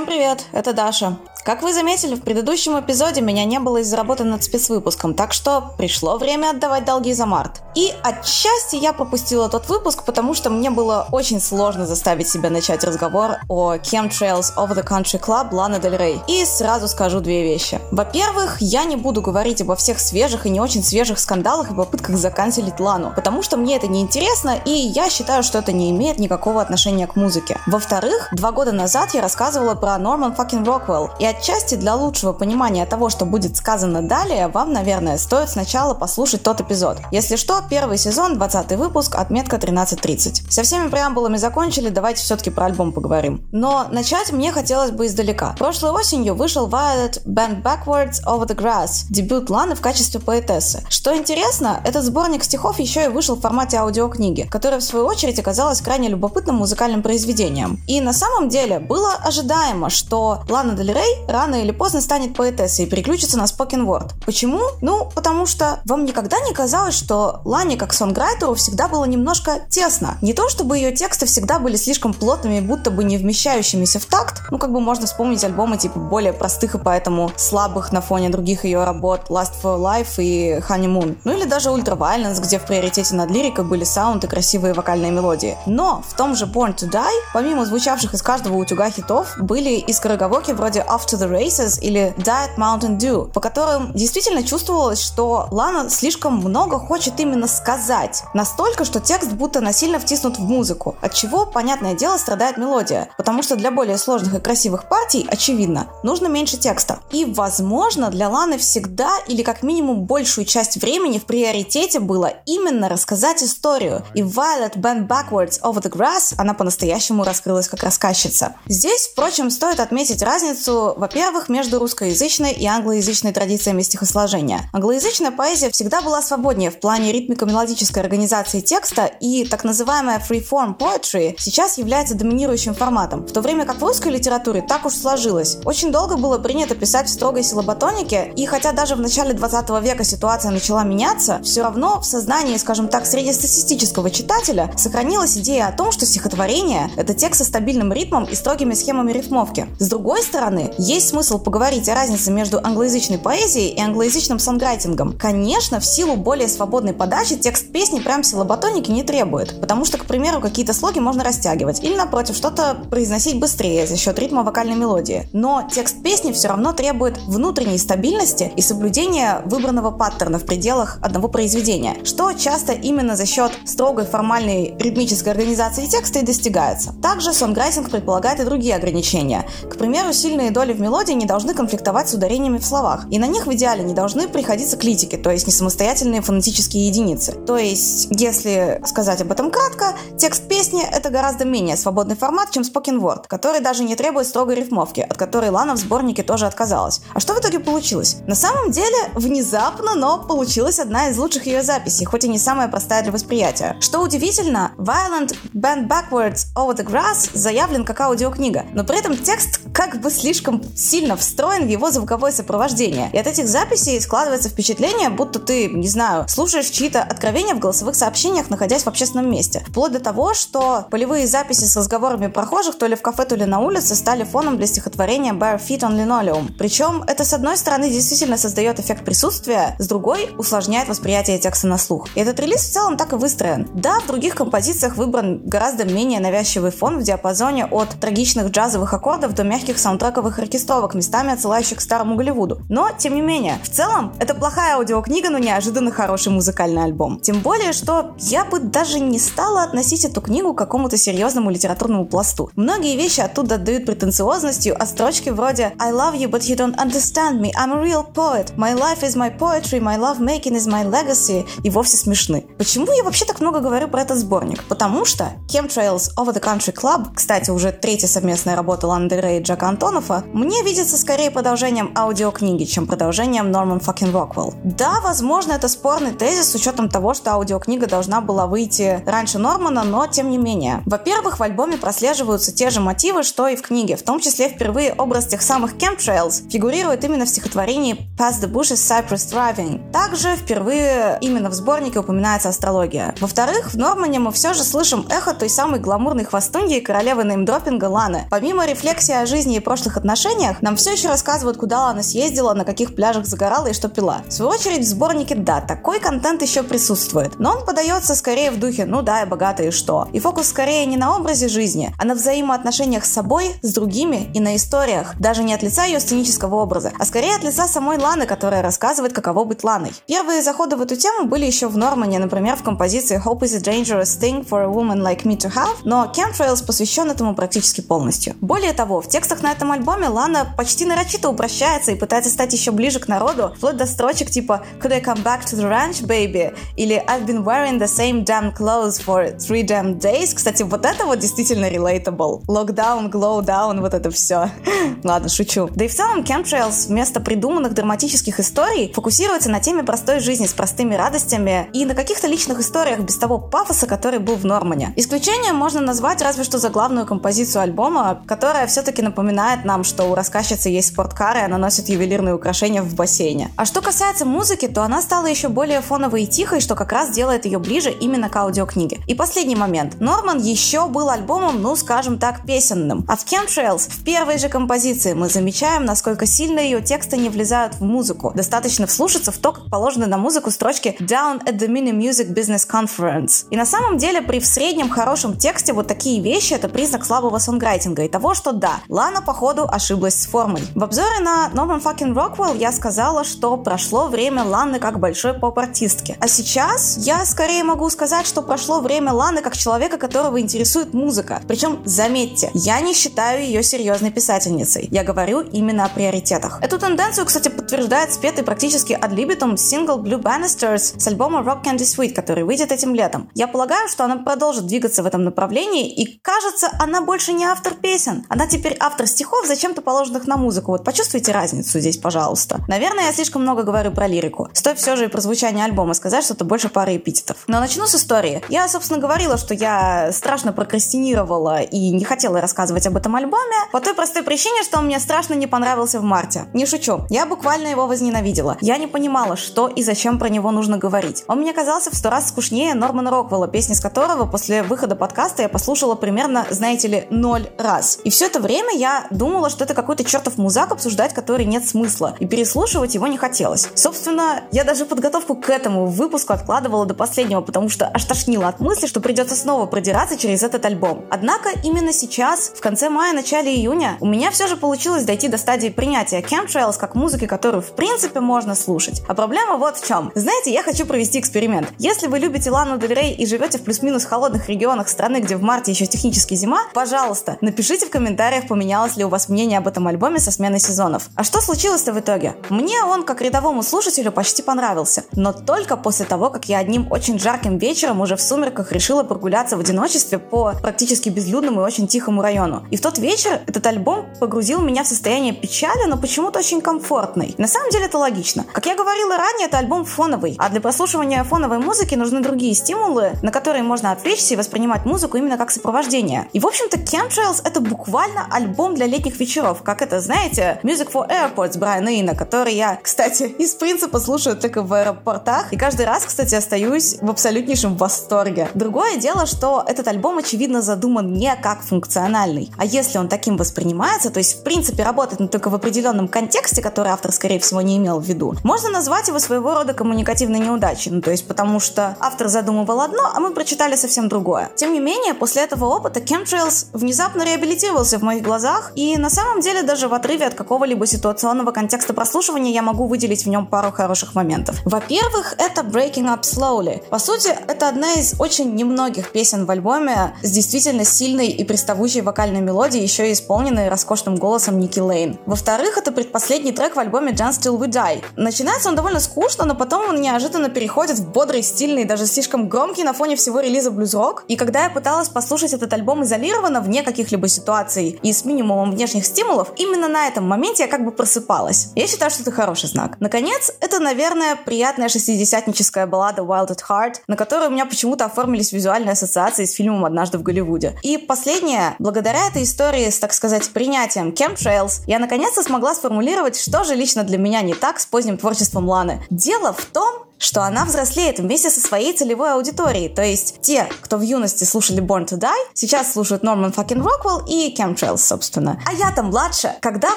Всем привет, это Даша. Как вы заметили, в предыдущем эпизоде меня не было из-за работы над спецвыпуском, так что пришло время отдавать долги за март. И отчасти я пропустила тот выпуск, потому что мне было очень сложно заставить себя начать разговор о Chemtrails of the Country Club Лана Дель Рей. И сразу скажу две вещи. Во-первых, я не буду говорить обо всех свежих и не очень свежих скандалах и попытках заканчивать Лану, потому что мне это не интересно, и я считаю, что это не имеет никакого отношения к музыке. Во-вторых, два года назад я рассказывала про Норман Факин Роквелл, и отчасти для лучшего понимания того, что будет сказано далее, вам, наверное, стоит сначала послушать тот эпизод. Если что, первый сезон, 20 выпуск, отметка 13.30. Со всеми преамбулами закончили, давайте все-таки про альбом поговорим. Но начать мне хотелось бы издалека. Прошлой осенью вышел Violet Band Backwards Over the Grass, дебют Ланы в качестве поэтессы. Что интересно, этот сборник стихов еще и вышел в формате аудиокниги, которая в свою очередь оказалась крайне любопытным музыкальным произведением. И на самом деле было ожидаемо, что Лана Дель Рей рано или поздно станет поэтессой и переключится на spoken word. Почему? Ну, потому что вам никогда не казалось, что Лане как сонграйтеру всегда было немножко тесно. Не то, чтобы ее тексты всегда были слишком плотными, будто бы не вмещающимися в такт. Ну, как бы можно вспомнить альбомы типа более простых и поэтому слабых на фоне других ее работ Last for Life и Honeymoon. Ну или даже Ultra Violence, где в приоритете над лирикой были саунд и красивые вокальные мелодии. Но в том же Born to Die, помимо звучавших из каждого утюга хитов, были и скороговорки вроде Off to the Races или Diet Mountain Dew, по которым действительно чувствовалось, что Лана слишком много хочет именно сказать. Настолько, что текст будто насильно втиснут в музыку, от чего, понятное дело, страдает мелодия. Потому что для более сложных и красивых партий, очевидно, нужно меньше текста. И, возможно, для Ланы всегда или как минимум большую часть времени в приоритете было именно рассказать историю. И Violet Band Backwards Over the Grass она по-настоящему раскрылась как рассказчица. Здесь, впрочем, стоит отметить разницу, во-первых, между русскоязычной и англоязычной традициями стихосложения. Англоязычная поэзия всегда была свободнее в плане ритмико-мелодической организации текста, и так называемая freeform poetry сейчас является доминирующим форматом, в то время как в русской литературе так уж сложилось. Очень долго было принято писать в строгой силоботонике, и хотя даже в начале 20 века ситуация начала меняться, все равно в сознании, скажем так, среднестатистического читателя сохранилась идея о том, что стихотворение — это текст со стабильным ритмом и строгими схемами рифмовки. С другой стороны, есть смысл поговорить о разнице между англоязычной поэзией и англоязычным сонграйтингом. Конечно, в силу более свободной подачи текст песни прям силоботоники не требует, потому что, к примеру, какие-то слоги можно растягивать или, напротив, что-то произносить быстрее за счет ритма вокальной мелодии. Но текст песни все равно требует внутренней стабильности и соблюдения выбранного паттерна в пределах одного произведения, что часто именно за счет строгой формальной ритмической организации текста и достигается. Также сонграйтинг предполагает и другие ограничения. К примеру, сильные доли мелодии не должны конфликтовать с ударениями в словах, и на них в идеале не должны приходиться клитики, то есть не самостоятельные фонетические единицы. То есть, если сказать об этом кратко, текст песни — это гораздо менее свободный формат, чем spoken word, который даже не требует строгой рифмовки, от которой Лана в сборнике тоже отказалась. А что в итоге получилось? На самом деле, внезапно, но получилась одна из лучших ее записей, хоть и не самая простая для восприятия. Что удивительно, Violent Band Backwards Over the Grass заявлен как аудиокнига, но при этом текст как бы слишком сильно встроен в его звуковое сопровождение. И от этих записей складывается впечатление, будто ты, не знаю, слушаешь чьи-то откровения в голосовых сообщениях, находясь в общественном месте. Вплоть до того, что полевые записи с разговорами прохожих то ли в кафе, то ли на улице стали фоном для стихотворения Bare Feet on Linoleum. Причем это, с одной стороны, действительно создает эффект присутствия, с другой усложняет восприятие текста на слух. И этот релиз в целом так и выстроен. Да, в других композициях выбран гораздо менее навязчивый фон в диапазоне от трагичных джазовых аккордов до мягких саундтрековых оркестровок, местами отсылающих к старому Голливуду. Но, тем не менее, в целом, это плохая аудиокнига, но неожиданно хороший музыкальный альбом. Тем более, что я бы даже не стала относить эту книгу к какому-то серьезному литературному пласту. Многие вещи оттуда отдают претенциозностью, а строчки вроде I love you, but you don't understand me, I'm a real poet, my life is my poetry, my love making is my legacy и вовсе смешны. Почему я вообще так много говорю про этот сборник? Потому что Chemtrails Over the Country Club, кстати, уже третья совместная работа Рей и Джака Антонова, мне видится скорее продолжением аудиокниги, чем продолжением Норман Факин Роквелл. Да, возможно, это спорный тезис с учетом того, что аудиокнига должна была выйти раньше Нормана, но тем не менее. Во-первых, в альбоме прослеживаются те же мотивы, что и в книге, в том числе впервые образ тех самых chemtrails фигурирует именно в стихотворении Past the Bushes Cypress Driving. Также впервые именно в сборнике упоминается астрология. Во-вторых, в Нормане мы все же слышим эхо той самой гламурной хвостуньи и королевы неймдропинга Ланы. Помимо рефлексии о жизни и прошлых отношениях, нам все еще рассказывают, куда Лана съездила, на каких пляжах загорала и что пила. В свою очередь, в сборнике, да, такой контент еще присутствует, но он подается скорее в духе «ну да, я богатая и что?». И фокус скорее не на образе жизни, а на взаимоотношениях с собой, с другими и на историях, даже не от лица ее сценического образа, а скорее от лица самой Ланы, которая рассказывает, каково быть Ланой. Первые заходы в эту тему были еще в Нормане, например, в композиции «Hope is a dangerous thing for a woman like me to have», но Chemtrails посвящен этому практически полностью. Более того, в текстах на этом альбоме Лана почти нарочито упрощается и пытается стать еще ближе к народу, вплоть до строчек типа «Could I come back to the ranch, baby?» или «I've been wearing the same damn clothes for three damn days». Кстати, вот это вот действительно relatable. Glow down, вот это все. Ладно, шучу. Да и в целом Chemtrails вместо придуманных драматических историй фокусируется на теме простой жизни с простыми радостями и на каких-то личных историях без того пафоса, который был в Нормане. Исключением можно назвать разве что за главную композицию альбома, которая все-таки напоминает нам, что у рассказчицы есть спорткар, и она носит ювелирные украшения в бассейне. А что касается музыки, то она стала еще более фоновой и тихой, что как раз делает ее ближе именно к аудиокниге. И последний момент. Норман еще был альбомом, ну, скажем так, песенным. А в Chemtrails в первой же композиции мы замечаем, насколько сильно ее тексты не влезают в музыку. Достаточно вслушаться в то, как положено на музыку строчки Down at the Mini Music Business Conference. И на самом деле при в среднем хорошем тексте вот такие вещи это признак слабого сонграйтинга и того, что да, Лана походу ошиблась с формой. В обзоре на Norman Fucking Rockwell я сказала, что прошло время Ланы как большой поп-артистки. А сейчас я скорее могу сказать, что прошло время Ланы как человека, которого интересует музыка. Причем, заметьте, я не считаю ее серьезной писательницей. Я говорю именно о приоритетах. Эту тенденцию, кстати, подтверждает спетый практически libitum сингл Blue Banisters с альбома Rock Candy Sweet, который выйдет этим летом. Я полагаю, что она продолжит двигаться в этом направлении, и кажется, она больше не автор песен. Она теперь автор стихов, зачем-то положенных на музыку. Вот почувствуйте разницу здесь, пожалуйста. Наверное, я слишком много говорю про лирику. Стоит все же и про звучание альбома сказать что-то больше пары эпитетов. Но начну с истории. Я, собственно, говорила, что я страшно прокрастинировала и не хотела рассказывать об этом альбоме по той простой причине, что он мне страшно не понравился в марте. Не шучу. Я буквально его возненавидела. Я не понимала, что и зачем про него нужно говорить. Он мне казался в сто раз скучнее Нормана Роквелла, песни с которого после выхода подкаста я послушала примерно, знаете ли, ноль раз. И все это время я думала, что это какой-то чертов музак, обсуждать который нет смысла, и переслушивать его не хотелось. Собственно, я даже подготовку к этому выпуску откладывала до последнего, потому что аж тошнило от мысли, что придется снова продираться через этот альбом. Однако именно сейчас, в конце мая, начале июня, у меня все же получилось дойти до стадии принятия Chemtrails как музыки, которую в принципе можно слушать. А проблема вот в чем. Знаете, я хочу провести эксперимент. Если вы любите Лану Дель Рей и живете в плюс-минус холодных регионах страны, где в марте еще технически зима, пожалуйста, напишите в комментариях, поменялось ли у вас мнение об этом альбоме со сменой сезонов. А что случилось-то в итоге? Мне он, как рядовому слушателю, почти понравился. Но только после того, как я одним очень жарким вечером уже в сумерках решила прогуляться в одиночестве по практически безлюдному и очень тихому району. И в тот вечер этот альбом погрузил меня в состояние печали, но почему-то очень комфортный. На самом деле это логично. Как я говорила ранее, это альбом фоновый, а для прослушивания фоновой музыки нужны другие стимулы, на которые можно отвлечься и воспринимать музыку именно как сопровождение. И, в общем-то, Chemtrails — это буквально альбом для летних вечеров, как это, знаете, Music for Airports Брайана Ина, который я, кстати, из принципа слушаю только в аэропортах, и каждый раз, кстати, остаюсь в абсолютнейшем восторге. Другое дело, что этот альбом, очевидно, задуман не как функциональный, а если он таким воспринимается, то есть, в принципе, работает, но только в определенном контексте, который автор, скорее всего, не имел в виду, можно назвать его своего рода коммуникативной неудачей, ну, то есть, потому что автор задумывал одно, а мы прочитали совсем другое. Тем не менее, после этого опыта Chemtrails внезапно реабилитировался в моих глазах, и на самом деле даже в отрыве от какого-либо ситуационного контекста прослушивания я могу выделить в нем пару хороших моментов. Во-первых, это Breaking Up Slowly. По сути, это одна из очень немногих песен в альбоме с действительно сильной и приставучей вокальной мелодией, еще и исполненной роскошным голосом Ники Лейн. Во-вторых, это предпоследний трек в альбоме Dance Till We Die. Начинается он довольно скучно, но потом он неожиданно переходит в бодрый, стильный, даже слишком громкий на фоне всего релиза блюз-рок. И когда я пыталась послушать этот альбом изолированно, вне каких-либо ситуаций и с минимумом внешних стимулов, стимулов, именно на этом моменте я как бы просыпалась. Я считаю, что это хороший знак. Наконец, это, наверное, приятная шестидесятническая баллада Wild at Heart, на которой у меня почему-то оформились визуальные ассоциации с фильмом «Однажды в Голливуде». И последнее, благодаря этой истории с, так сказать, принятием Chemtrails, я наконец-то смогла сформулировать, что же лично для меня не так с поздним творчеством Ланы. Дело в том, что она взрослеет вместе со своей целевой аудиторией. То есть те, кто в юности слушали Born to Die, сейчас слушают Норман Факин Роквелл и Chemtrails, собственно. А я там младше. Когда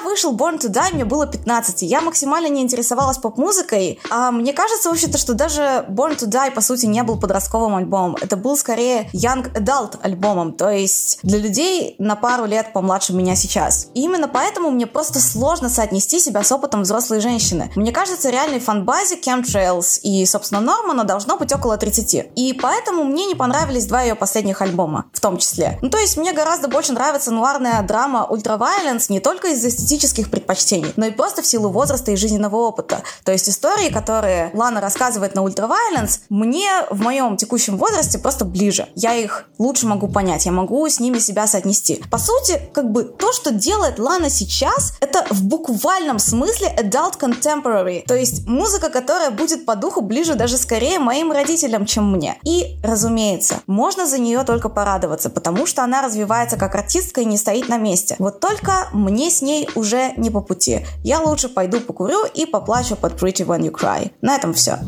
вышел Born to Die, мне было 15. Я максимально не интересовалась поп-музыкой. А мне кажется, вообще-то, что даже Born to Die, по сути, не был подростковым альбомом. Это был скорее young adult альбомом. То есть для людей на пару лет помладше меня сейчас. И именно поэтому мне просто сложно соотнести себя с опытом взрослой женщины. Мне кажется, реальной фан-базе Chemtrails и и, собственно, Нормана должно быть около 30. И поэтому мне не понравились два ее последних альбома, в том числе. Ну, то есть мне гораздо больше нравится нуарная драма Ultraviolence не только из-за эстетических предпочтений, но и просто в силу возраста и жизненного опыта. То есть истории, которые Лана рассказывает на Ultraviolence, мне в моем текущем возрасте просто ближе. Я их лучше могу понять, я могу с ними себя соотнести. По сути, как бы то, что делает Лана сейчас, это в буквальном смысле adult contemporary, то есть музыка, которая будет по духу ближе даже скорее моим родителям, чем мне. И, разумеется, можно за нее только порадоваться, потому что она развивается как артистка и не стоит на месте. Вот только мне с ней уже не по пути. Я лучше пойду покурю и поплачу под Pretty When You Cry. На этом все.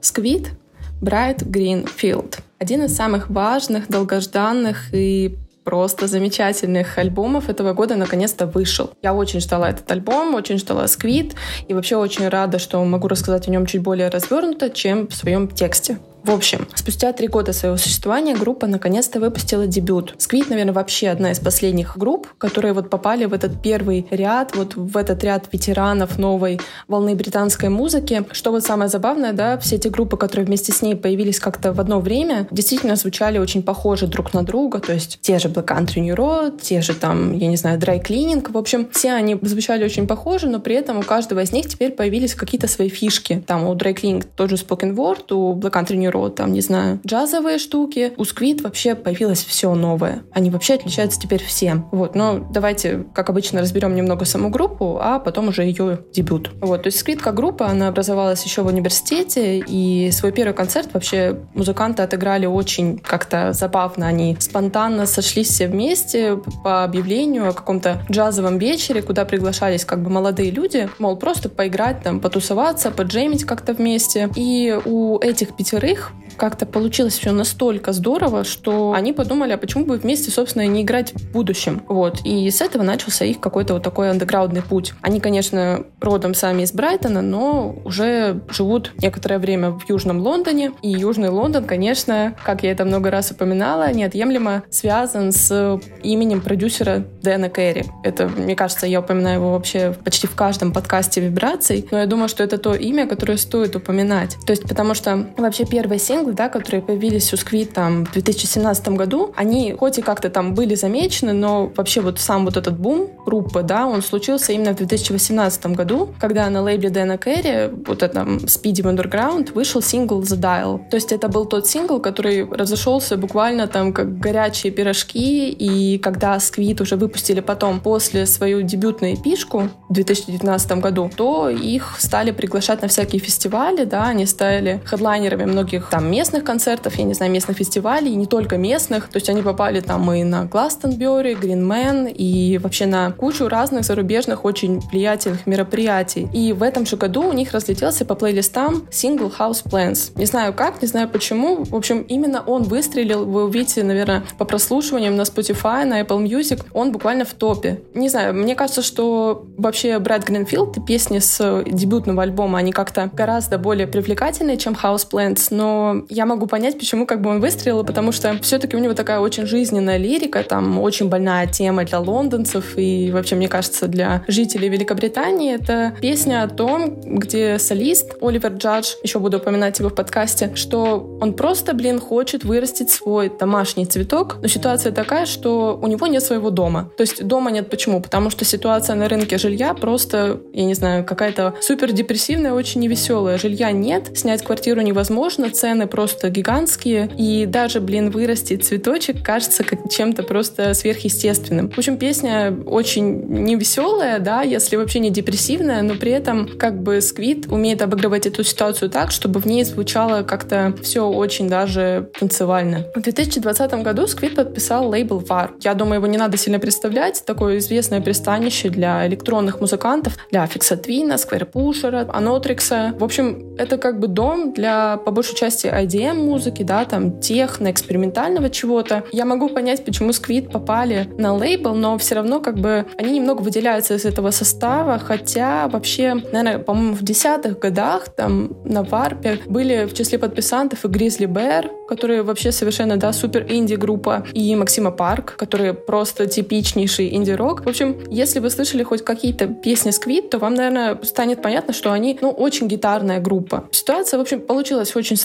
Сквит Green Field. Один из самых важных, долгожданных и просто замечательных альбомов этого года наконец-то вышел. Я очень ждала этот альбом, очень ждала Сквит, и вообще очень рада, что могу рассказать о нем чуть более развернуто, чем в своем тексте. В общем, спустя три года своего существования группа наконец-то выпустила дебют. Сквит, наверное, вообще одна из последних групп, которые вот попали в этот первый ряд, вот в этот ряд ветеранов новой волны британской музыки. Что вот самое забавное, да, все эти группы, которые вместе с ней появились как-то в одно время, действительно звучали очень похожи друг на друга, то есть те же Black Country New Road, те же там, я не знаю, Dry Cleaning, в общем, все они звучали очень похожи, но при этом у каждого из них теперь появились какие-то свои фишки. Там у Dry Cleaning тот же Spoken Word, у Black Country New Road, там, не знаю, джазовые штуки. У Squid вообще появилось все новое. Они вообще отличаются теперь всем. Вот, но давайте, как обычно, разберем немного саму группу, а потом уже ее дебют. Вот, то есть Squid как группа, она образовалась еще в университете, и свой первый концерт вообще музыканты отыграли очень как-то забавно. Они спонтанно сошлись все вместе по объявлению о каком-то джазовом вечере, куда приглашались как бы молодые люди, мол, просто поиграть там, потусоваться, поджемить как-то вместе. И у этих пятерых как-то получилось все настолько здорово, что они подумали, а почему бы вместе, собственно, не играть в будущем. Вот. И с этого начался их какой-то вот такой андеграундный путь. Они, конечно, родом сами из Брайтона, но уже живут некоторое время в Южном Лондоне. И Южный Лондон, конечно, как я это много раз упоминала, неотъемлемо связан с именем продюсера Дэна Керри. Это, мне кажется, я упоминаю его вообще почти в каждом подкасте вибраций, но я думаю, что это то имя, которое стоит упоминать. То есть, потому что вообще первый сингл синглы, да, которые появились у Squid там в 2017 году, они хоть и как-то там были замечены, но вообще вот сам вот этот бум группы, да, он случился именно в 2018 году, когда на лейбле Дэна Керри, вот этом Speedy Wunderground, вышел сингл The Dial. То есть это был тот сингл, который разошелся буквально там как горячие пирожки, и когда Squid уже выпустили потом после свою дебютную EP шку в 2019 году, то их стали приглашать на всякие фестивали, да, они стали хедлайнерами многих там местных концертов, я не знаю, местных фестивалей, и не только местных. То есть они попали там и на Гластонбери, Гринмен, и вообще на кучу разных зарубежных очень влиятельных мероприятий. И в этом же году у них разлетелся по плейлистам сингл House Plans. Не знаю как, не знаю почему. В общем, именно он выстрелил. Вы увидите, наверное, по прослушиваниям на Spotify, на Apple Music. Он буквально в топе. Не знаю, мне кажется, что вообще Брэд Гринфилд и песни с дебютного альбома, они как-то гораздо более привлекательные, чем House Plans, но я могу понять, почему как бы он выстрелил, потому что все-таки у него такая очень жизненная лирика, там очень больная тема для лондонцев и вообще, мне кажется, для жителей Великобритании. Это песня о том, где солист Оливер Джадж, еще буду упоминать его в подкасте, что он просто, блин, хочет вырастить свой домашний цветок, но ситуация такая, что у него нет своего дома. То есть дома нет почему? Потому что ситуация на рынке жилья просто, я не знаю, какая-то супер депрессивная, очень невеселая. Жилья нет, снять квартиру невозможно, цены просто гигантские, и даже, блин, вырастет цветочек кажется как чем-то просто сверхъестественным. В общем, песня очень невеселая, да, если вообще не депрессивная, но при этом как бы Squid умеет обыгрывать эту ситуацию так, чтобы в ней звучало как-то все очень даже танцевально. В 2020 году Squid подписал лейбл Warp. Я думаю, его не надо сильно представлять. Такое известное пристанище для электронных музыкантов, для Aphex Twin а, Squarepusher а, Oneohtrix а. В общем, это как бы дом для, по большей части, IDM музыки, да, там, техно, экспериментального чего-то. Я могу понять, почему Squid попали на лейбл, но все равно как бы они немного выделяются из этого состава, хотя вообще, наверное, по-моему, в десятых годах там на Warp е были в числе подписантов и Grizzly Bear, которые вообще совершенно, да, супер инди-группа, и Maxïmo Park, который просто типичнейший инди-рок. В общем, если вы слышали хоть какие-то песни Сквит, то вам, наверное, станет понятно, что они, ну, очень гитарная группа. Ситуация, в общем, получилась очень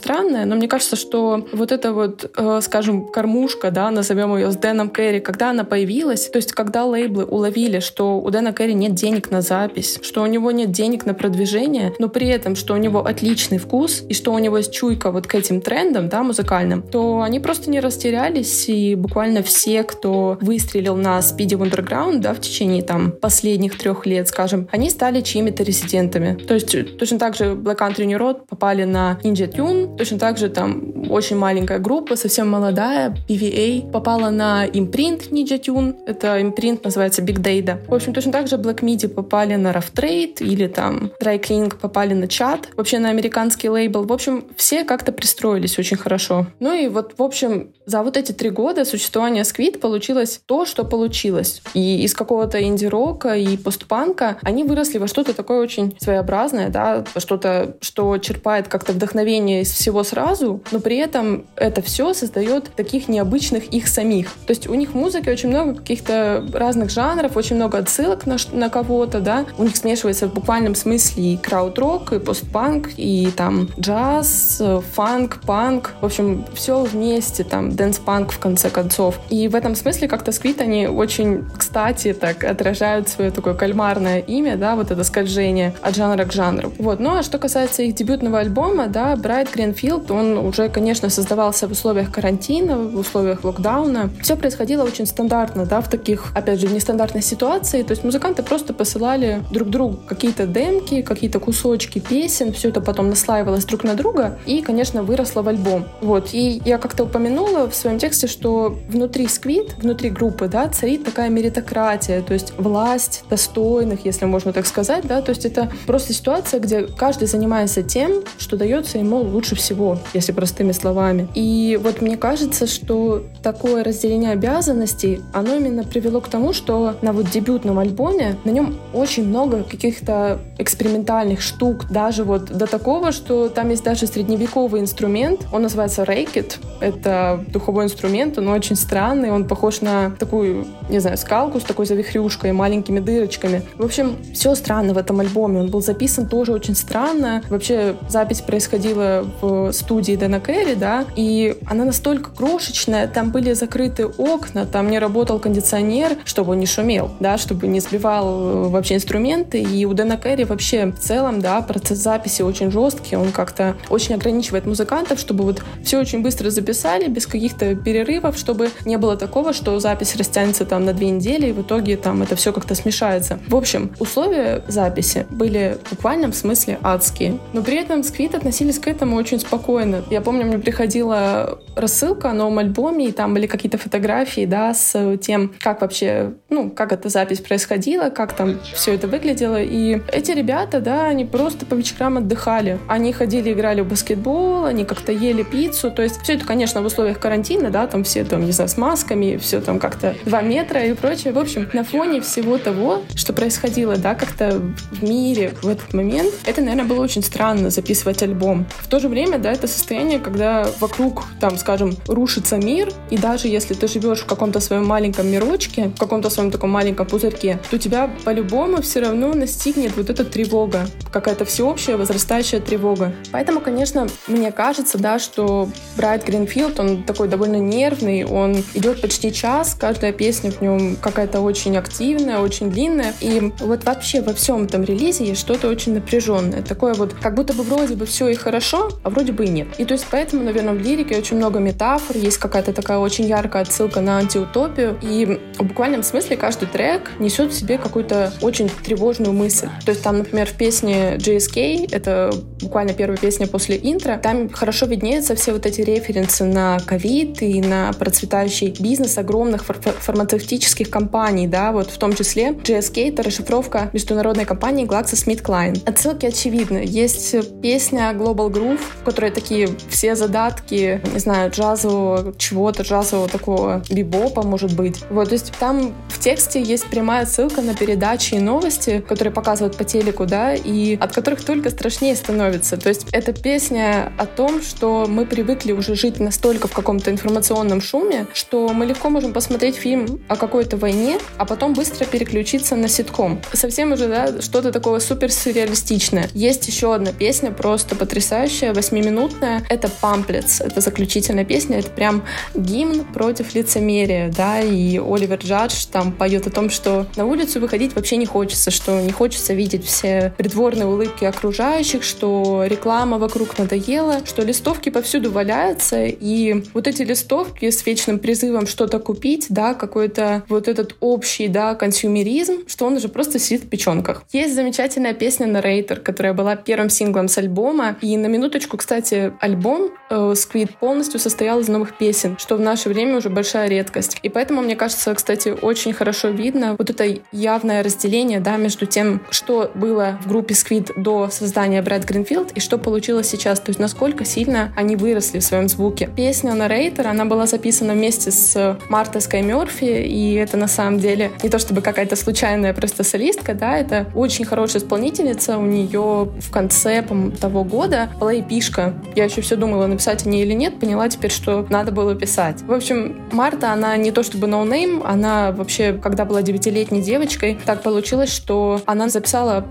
но мне кажется, что вот эта вот, э, скажем, кормушка, да, назовем ее с Дэном Кэрри, когда она появилась, то есть когда лейблы уловили, что у Дэна Кэрри нет денег на запись, что у него нет денег на продвижение, но при этом, что у него отличный вкус и что у него есть чуйка вот к этим трендам, да, музыкальным, то они просто не растерялись, и буквально все, кто выстрелил на Speedy Underground, да, в течение там последних трех лет, скажем, они стали чьими-то резидентами. То есть точно так же Black Country New Road попали на Ninja Tune, точно так же там очень маленькая группа, совсем молодая, PVA, попала на импринт Ninja Tune, это импринт называется Big Data. В общем, точно так же Black Midi попали на Rough Trade или там Dry Cleaning попали на чат, вообще на американский лейбл. В общем, все как-то пристроились очень хорошо. Ну и вот, в общем, за вот эти три года существования Squid получилось то, что получилось. И из какого-то инди-рока и постпанка они выросли во что-то такое очень своеобразное, да, что-то, что черпает как-то вдохновение из всего сразу, но при этом это все создает таких необычных их самих. То есть у них в музыке очень много каких-то разных жанров, очень много отсылок на, на кого-то, да. У них смешивается в буквальном смысле и крауд-рок, и постпанк, и там джаз, фанк, панк. В общем, все вместе, там, дэнс-панк в конце концов. И в этом смысле как-то Squid, они очень, кстати, так отражают свое такое кальмарное имя, да, вот это скольжение от жанра к жанру. Вот. Ну, а что касается их дебютного альбома, да, Bright Green Field, он уже, конечно, создавался в условиях карантина, в условиях локдауна. Все происходило очень стандартно, да, в таких, опять же, нестандартной ситуации. То есть музыканты просто посылали друг другу какие-то демки, какие-то кусочки песен, все это потом наслаивалось друг на друга и, конечно, выросло в альбом. Вот. И я как-то упомянула в своем тексте, что внутри Squid, внутри группы, да, царит такая меритократия, то есть власть достойных, если можно так сказать, да, то есть это просто ситуация, где каждый занимается тем, что дается ему лучше всего, если простыми словами. И вот мне кажется, что такое разделение обязанностей, оно именно привело к тому, что на вот дебютном альбоме на нем очень много каких-то экспериментальных штук, даже вот до такого, что там есть даже средневековый инструмент, он называется рейкет. Это духовой инструмент, он очень странный, он похож на такую, не знаю, скалку с такой завихрюшкой, маленькими дырочками. В общем, все странно в этом альбоме. Он был записан тоже очень странно. Вообще, запись происходила в студии Дэна Керри, да, и она настолько крошечная, там были закрыты окна, там не работал кондиционер, чтобы он не шумел, да, чтобы не сбивал э, вообще инструменты. И у Дэна Керри вообще в целом, да, процесс записи очень жесткий, он как-то очень ограничивает музыкантов, чтобы вот все очень быстро записали, без каких-то перерывов, чтобы не было такого, что запись растянется там на две недели, и в итоге там это все как-то смешается. В общем, условия записи были в буквальном смысле адские. Но при этом Сквит относились к этому очень спокойно. Я помню, мне приходила рассылка о новом альбоме, и там были какие-то фотографии, да, с тем, как вообще, ну, как эта запись происходила, как там все это выглядело. И эти ребята, да, они просто по вечерам отдыхали. Они ходили, играли в баскетбол, они как-то ели пиццу. То есть все это, конечно, в условиях карантина, да, там все там, не знаю, с масками, все там как-то 2 метра и прочее. В общем, на фоне всего того, что происходило, да, как-то в мире в этот момент, это, наверное, было очень странно записывать альбом. В то же время, да, это состояние, когда вокруг, там, скажем, рушится мир, и даже если ты живешь в каком-то своем маленьком мирочке, в каком-то своем таком маленьком пузырьке, то тебя по-любому все равно настигнет вот эта тревога, какая-то всеобщая возрастающая тревога. Поэтому, конечно, мне кажется, да, что Брайт Гринфилд, он такой довольно нервный, он идет почти час, каждая песня в нем какая-то очень активная, очень длинная. И вот вообще во всем этом релизе есть что-то очень напряженное. Такое вот, как будто бы вроде бы все и хорошо, а вроде бы и середине. И то есть поэтому, наверное, в лирике очень много метафор, есть какая-то такая очень яркая отсылка на антиутопию. И в буквальном смысле каждый трек несет в себе какую-то очень тревожную мысль. То есть там, например, в песне JSK, это буквально первая песня после интро, там хорошо виднеются все вот эти референсы на ковид и на процветающий бизнес огромных фар фармацевтических компаний, да, вот в том числе GSK — это расшифровка международной компании GlaxoSmithKline. Отсылки очевидны. Есть песня Global Groove, в которой такие все задатки, не знаю, джазового чего-то, джазового такого бибопа, может быть. Вот, то есть там в тексте есть прямая ссылка на передачи и новости, которые показывают по телеку, да, и от которых только страшнее становится. То есть это песня о том, что мы привыкли уже жить настолько в каком-то информационном шуме, что мы легко можем посмотреть фильм о какой-то войне, а потом быстро переключиться на ситком. Совсем уже, да, что-то такое супер сюрреалистичное. Есть еще одна песня, просто потрясающая, восьмиминутная. Это «Памплетс». Это заключительная песня, это прям гимн против лицемерия, да, и Оливер Джадж там поет о том, что на улицу выходить вообще не хочется, что не хочется видеть все придворные улыбки окружающих, что реклама вокруг надоела, что листовки повсюду валяются, и вот эти листовки с вечным призывом что-то купить, да, какой-то вот этот общий, да, консюмеризм, что он уже просто сидит в печенках. Есть замечательная песня Narrator, которая была первым синглом с альбома, и на минуточку, кстати, альбом э, Squid полностью состоял из новых песен, что в наше время уже большая редкость. И поэтому, мне кажется, кстати, очень хорошо видно вот это явное разделение, да, между тем, что было в группе Squid до создания Брэд Гринфилд и что получилось сейчас, то есть насколько сильно они выросли в своем звуке. Песня Narrator, она была записана вместе с Мартой Скай Мерфи, и это на самом деле не то чтобы какая-то случайная просто солистка, да, это очень хорошая исполнительница, у нее в конце того года была EP шка. Я еще все думала, написать о ней или нет, поняла теперь, что надо было писать. В общем, Марта, она не то чтобы no name, но она вообще, когда была девятилетней девочкой, так получилось, что она записала,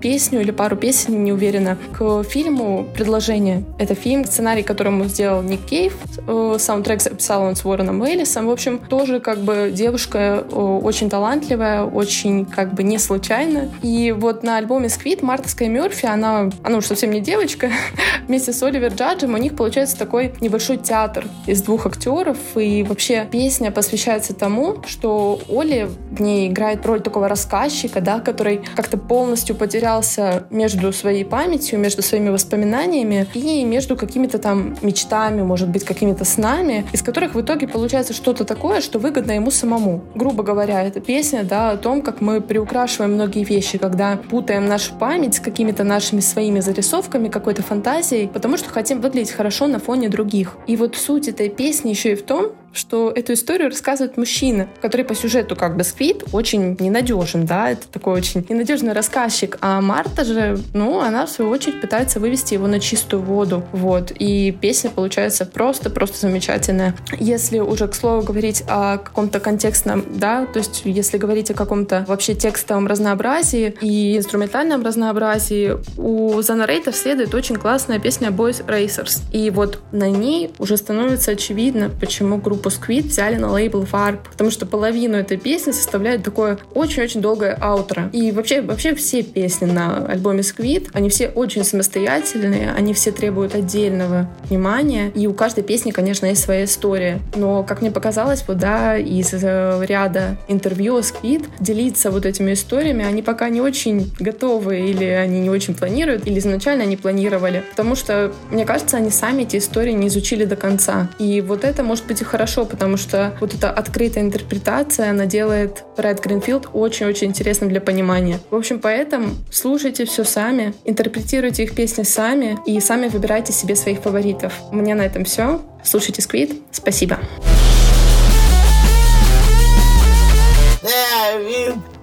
песню или пару песен, не уверена, к фильму «Предложение». Это фильм, сценарий, которому сделал Ник Кейв, э, саундтрек записал он с Уорреном Эллисом. В общем, тоже как бы девушка э, очень талантливая, очень как бы не случайно. И вот на альбоме «Squid» Марта Скай Мерфи, она, она уж совсем не девочка, вместе с Оливер Джаджем у них получается такой небольшой театр из двух актеров. И вообще песня посвящается тому, что Оли в ней играет роль такого рассказчика, да, который как-то полностью потерялся между своей памятью, между своими воспоминаниями и между какими-то там мечтами, может быть, какими-то снами, из которых в итоге получается что-то такое, что выгодно ему самому. Грубо говоря, эта песня, да, о том, как мы приукрашиваем многие вещи, когда путаем нашу память с какими-то нашими своими зарисовками, какой-то фантазией, потому что хотим выглядеть хорошо на фоне других. И вот суть этой песни еще и в том, что эту историю рассказывает мужчина, который по сюжету как бы сквит, очень ненадежен, да, это такой очень ненадежный рассказчик, а Марта же, ну, она в свою очередь пытается вывести его на чистую воду, вот, и песня получается просто-просто замечательная. Если уже, к слову, говорить о каком-то контекстном, да, то есть если говорить о каком-то вообще текстовом разнообразии и инструментальном разнообразии, у Narrator следует очень классная песня Boys Racers, и вот на ней уже становится очевидно, почему группа группу Squid взяли на лейбл Warp, потому что половину этой песни составляет такое очень-очень долгое аутро. И вообще, вообще все песни на альбоме Squid, они все очень самостоятельные, они все требуют отдельного внимания, и у каждой песни, конечно, есть своя история. Но, как мне показалось, вот, да, из э, ряда интервью Squid делиться вот этими историями, они пока не очень готовы, или они не очень планируют, или изначально они планировали, потому что, мне кажется, они сами эти истории не изучили до конца. И вот это может быть и хорошо, хорошо, потому что вот эта открытая интерпретация, она делает Red Greenfield очень-очень интересным для понимания. В общем, поэтому слушайте все сами, интерпретируйте их песни сами и сами выбирайте себе своих фаворитов. У меня на этом все. Слушайте Squid. Спасибо.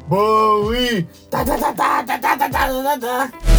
Боуи! Да-да-да-да-да-да-да-да-да!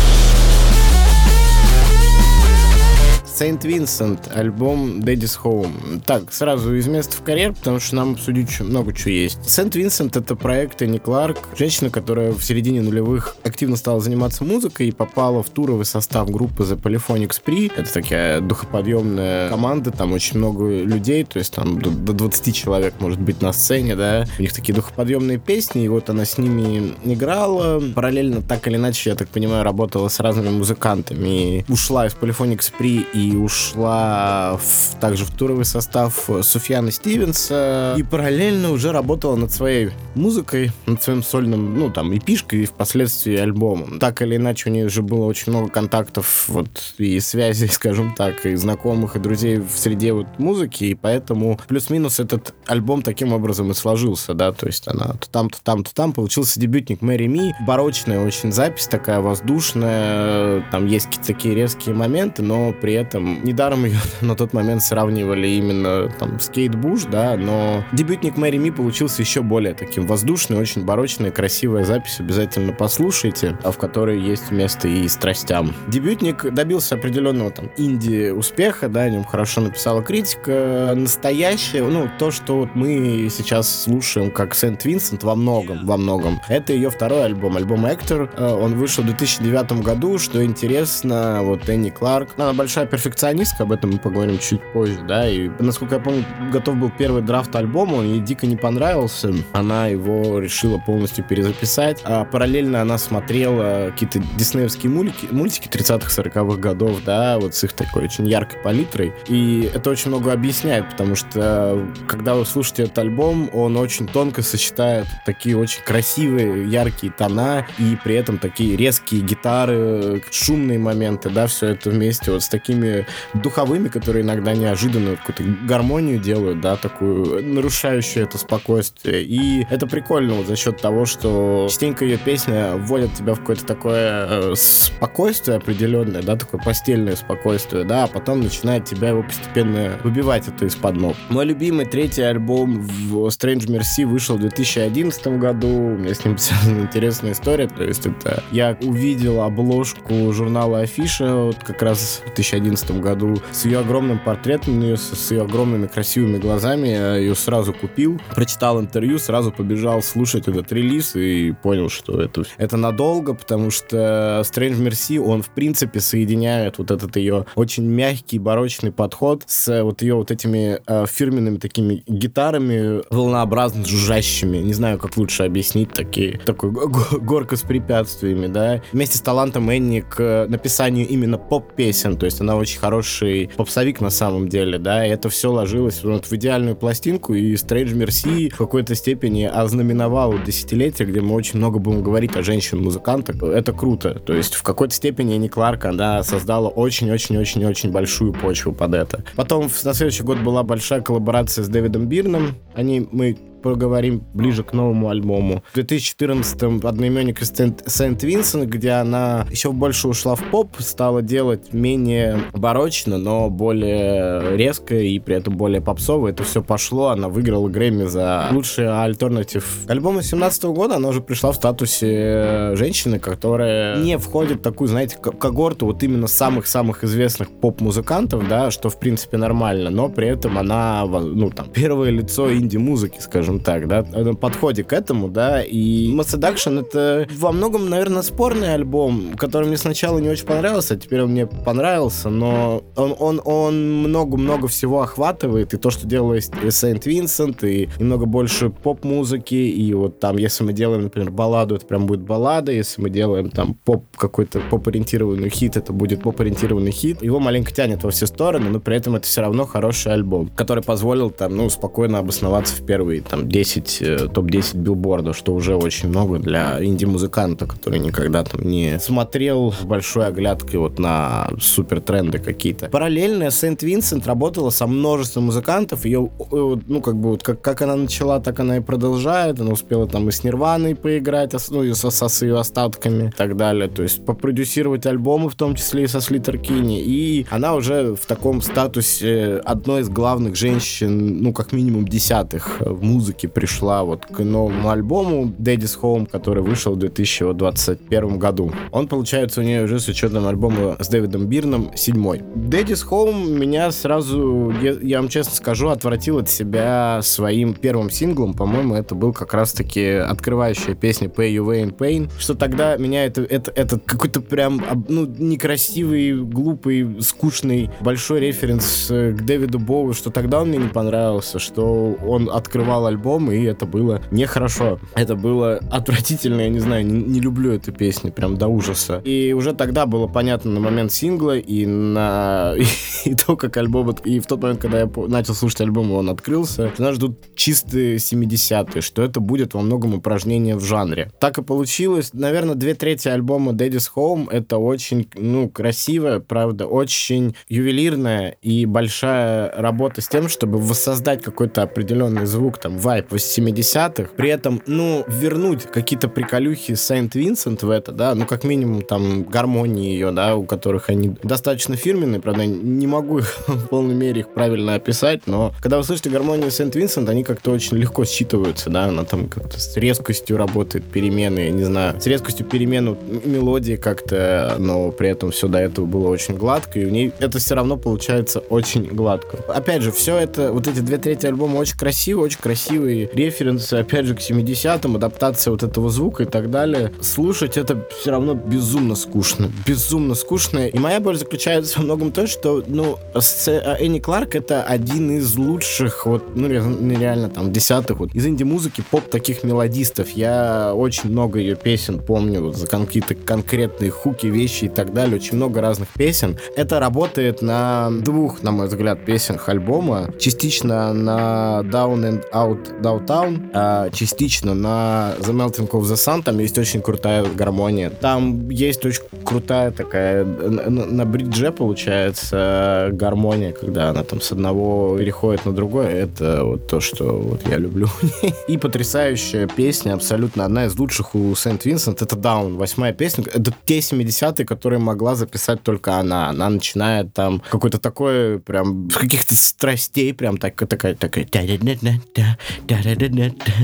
Saint Vincent, альбом Daddy's Home. Так, сразу из места в карьер, потому что нам обсудить много чего есть. Saint Vincent — это проект Энни Кларк, женщина, которая в середине нулевых активно стала заниматься музыкой и попала в туровый состав группы The Polyphonics Pre. Это такая духоподъемная команда, там очень много людей, то есть там до, до 20 человек может быть на сцене, да. У них такие духоподъемные песни, и вот она с ними играла. Параллельно, так или иначе, я так понимаю, работала с разными музыкантами. И ушла из Polyphonics Pre и ушла в, также в туровый состав Суфьяна Стивенса и параллельно уже работала над своей музыкой, над своим сольным, ну, там, эпишкой и впоследствии альбомом. Так или иначе, у нее уже было очень много контактов вот и связей, скажем так, и знакомых, и друзей в среде вот музыки, и поэтому плюс-минус этот альбом таким образом и сложился, да, то есть она то там, то там, то там. Получился дебютник Мэри Ми, барочная очень запись, такая воздушная, там есть какие-то такие резкие моменты, но при этом недаром ее на тот момент сравнивали именно там с Кейт Буш, да, но дебютник Мэри Ми получился еще более таким воздушный, очень барочный, красивая запись, обязательно послушайте, а в которой есть место и страстям. Дебютник добился определенного там инди-успеха, да, о нем хорошо написала критика. Настоящее, ну, то, что вот мы сейчас слушаем как Сент-Винсент во многом, во многом, это ее второй альбом, альбом Actor. Э, он вышел в 2009 году, что интересно, вот Энни Кларк, она большая перфекционистка, об этом мы поговорим чуть позже, да, и, насколько я помню, готов был первый драфт альбома, он ей дико не понравился, она его решила полностью перезаписать, а параллельно она смотрела какие-то диснеевские мультики, мультики 30-х, 40-х годов, да, вот с их такой очень яркой палитрой, и это очень много объясняет, потому что когда вы слушаете этот альбом, он очень тонко сочетает такие очень красивые, яркие тона и при этом такие резкие гитары, шумные моменты, да, все это вместе вот с такими духовыми, которые иногда неожиданно какую-то гармонию делают, да, такую нарушающую это спокойствие. И это прикольно вот за счет того, что частенько ее песня вводит тебя в какое-то такое э, спокойствие определенное, да, такое постельное спокойствие, да, а потом начинает тебя его постепенно выбивать это из-под ног. Мой любимый третий альбом в Strange Mercy вышел в 2011 году. У меня с ним связана интересная история. То есть это я увидел обложку журнала Афиша вот как раз в 2011 году с ее огромным портретом, ее, с, ее огромными красивыми глазами. Я ее сразу купил, прочитал интервью, сразу побежал слушать этот релиз и понял, что это, это надолго, потому что Strange Mercy, он в принципе соединяет вот этот ее очень мягкий, барочный подход с вот ее вот этими э, фирменными такими гитарами волнообразно жужжащими. Не знаю, как лучше объяснить такие, такой горка с препятствиями, да. Вместе с талантом Энни к написанию именно поп-песен, то есть она очень хороший попсовик на самом деле, да, и это все ложилось вот в идеальную пластинку, и Strange Mercy в какой-то степени ознаменовал десятилетие, где мы очень много будем говорить о женщин-музыкантах. Это круто. То есть в какой-то степени Энни Кларк, она создала очень-очень-очень-очень большую почву под это. Потом на следующий год была большая коллаборация с Дэвидом Бирном. Они, мы поговорим ближе к новому альбому. В 2014-м одноименник из Сент-Винсент, где она еще больше ушла в поп, стала делать менее барочно, но более резко и при этом более попсово. Это все пошло, она выиграла Грэмми за лучший альтернатив. К альбому 17 года она уже пришла в статусе женщины, которая не входит в такую, знаете, когорту вот именно самых-самых известных поп-музыкантов, да, что в принципе нормально, но при этом она, ну, там, первое лицо инди-музыки, скажем скажем так, да, подходе к этому, да, и Mass это во многом, наверное, спорный альбом, который мне сначала не очень понравился, а теперь он мне понравился, но он, он, он много-много всего охватывает, и то, что делает Vincent, и немного больше поп-музыки, и вот там, если мы делаем, например, балладу, это прям будет баллада, если мы делаем там поп какой-то поп-ориентированный хит, это будет поп-ориентированный хит. Его маленько тянет во все стороны, но при этом это все равно хороший альбом, который позволил там, ну, спокойно обосноваться в первые там там 10, э, топ-10 билбордов, что уже очень много для инди-музыканта, который никогда там не смотрел большой оглядкой вот на супер тренды какие-то. Параллельно Сент Винсент работала со множеством музыкантов, ее, э, ну, как бы, вот как, как она начала, так она и продолжает, она успела там и с Нирваной поиграть, ну, и со, со, с ее остатками и так далее, то есть попродюсировать альбомы, в том числе и со Слитер Кини, и она уже в таком статусе одной из главных женщин, ну, как минимум десятых в музыке музыки пришла вот к новому альбому Daddy's Home, который вышел в 2021 году. Он, получается, у нее уже с учетом альбома с Дэвидом Бирном седьмой. Daddy's Home меня сразу, я, я вам честно скажу, отвратил от себя своим первым синглом. По-моему, это был как раз-таки открывающая песня Pay You Way in Pain, что тогда меня это, это, это какой-то прям, ну, некрасивый, глупый, скучный, большой референс к Дэвиду Боу, что тогда он мне не понравился, что он открывал альбом альбом, и это было нехорошо. Это было отвратительно, я не знаю, не, не люблю эту песню, прям до ужаса. И уже тогда было понятно на момент сингла и на и то, как альбом... И в тот момент, когда я начал слушать альбом, он открылся, нас ждут чистые 70-е, что это будет во многом упражнение в жанре. Так и получилось. Наверное, две трети альбома Daddy's Home — это очень, ну, красивая, правда, очень ювелирная и большая работа с тем, чтобы воссоздать какой-то определенный звук, там, вайп 70-х, при этом, ну, вернуть какие-то приколюхи Сент-Винсент в это, да, ну, как минимум, там, гармонии ее, да, у которых они достаточно фирменные, правда, не могу их в полной мере их правильно описать, но когда вы слышите гармонию Сент-Винсент, они как-то очень легко считываются, да, она там как-то с резкостью работает, перемены, я не знаю, с резкостью перемену мелодии как-то, но при этом все до этого было очень гладко, и у ней это все равно получается очень гладко. Опять же, все это, вот эти две трети альбома очень красивые, очень красивые референсы, опять же, к 70-м, адаптация вот этого звука и так далее. Слушать это все равно безумно скучно. Безумно скучно. И моя боль заключается во многом в том, что, ну, Энни Кларк это один из лучших, вот, ну, реально, там, десятых, вот, из инди-музыки поп таких мелодистов. Я очень много ее песен помню, вот, за какие-то конкретные хуки, вещи и так далее. Очень много разных песен. Это работает на двух, на мой взгляд, песенах альбома. Частично на Down and Out Downtown, а частично на The Melting of the Sun. Там есть очень крутая гармония. Там есть очень крутая такая на, на бридже, получается, гармония, когда она там с одного переходит на другое. Это вот то, что вот я люблю. И потрясающая песня, абсолютно одна из лучших у Сент Винсент. Это Down, восьмая песня. Это те 70-е, которые могла записать только она. Она начинает там какой-то такой прям каких-то страстей, прям так, такая, такая,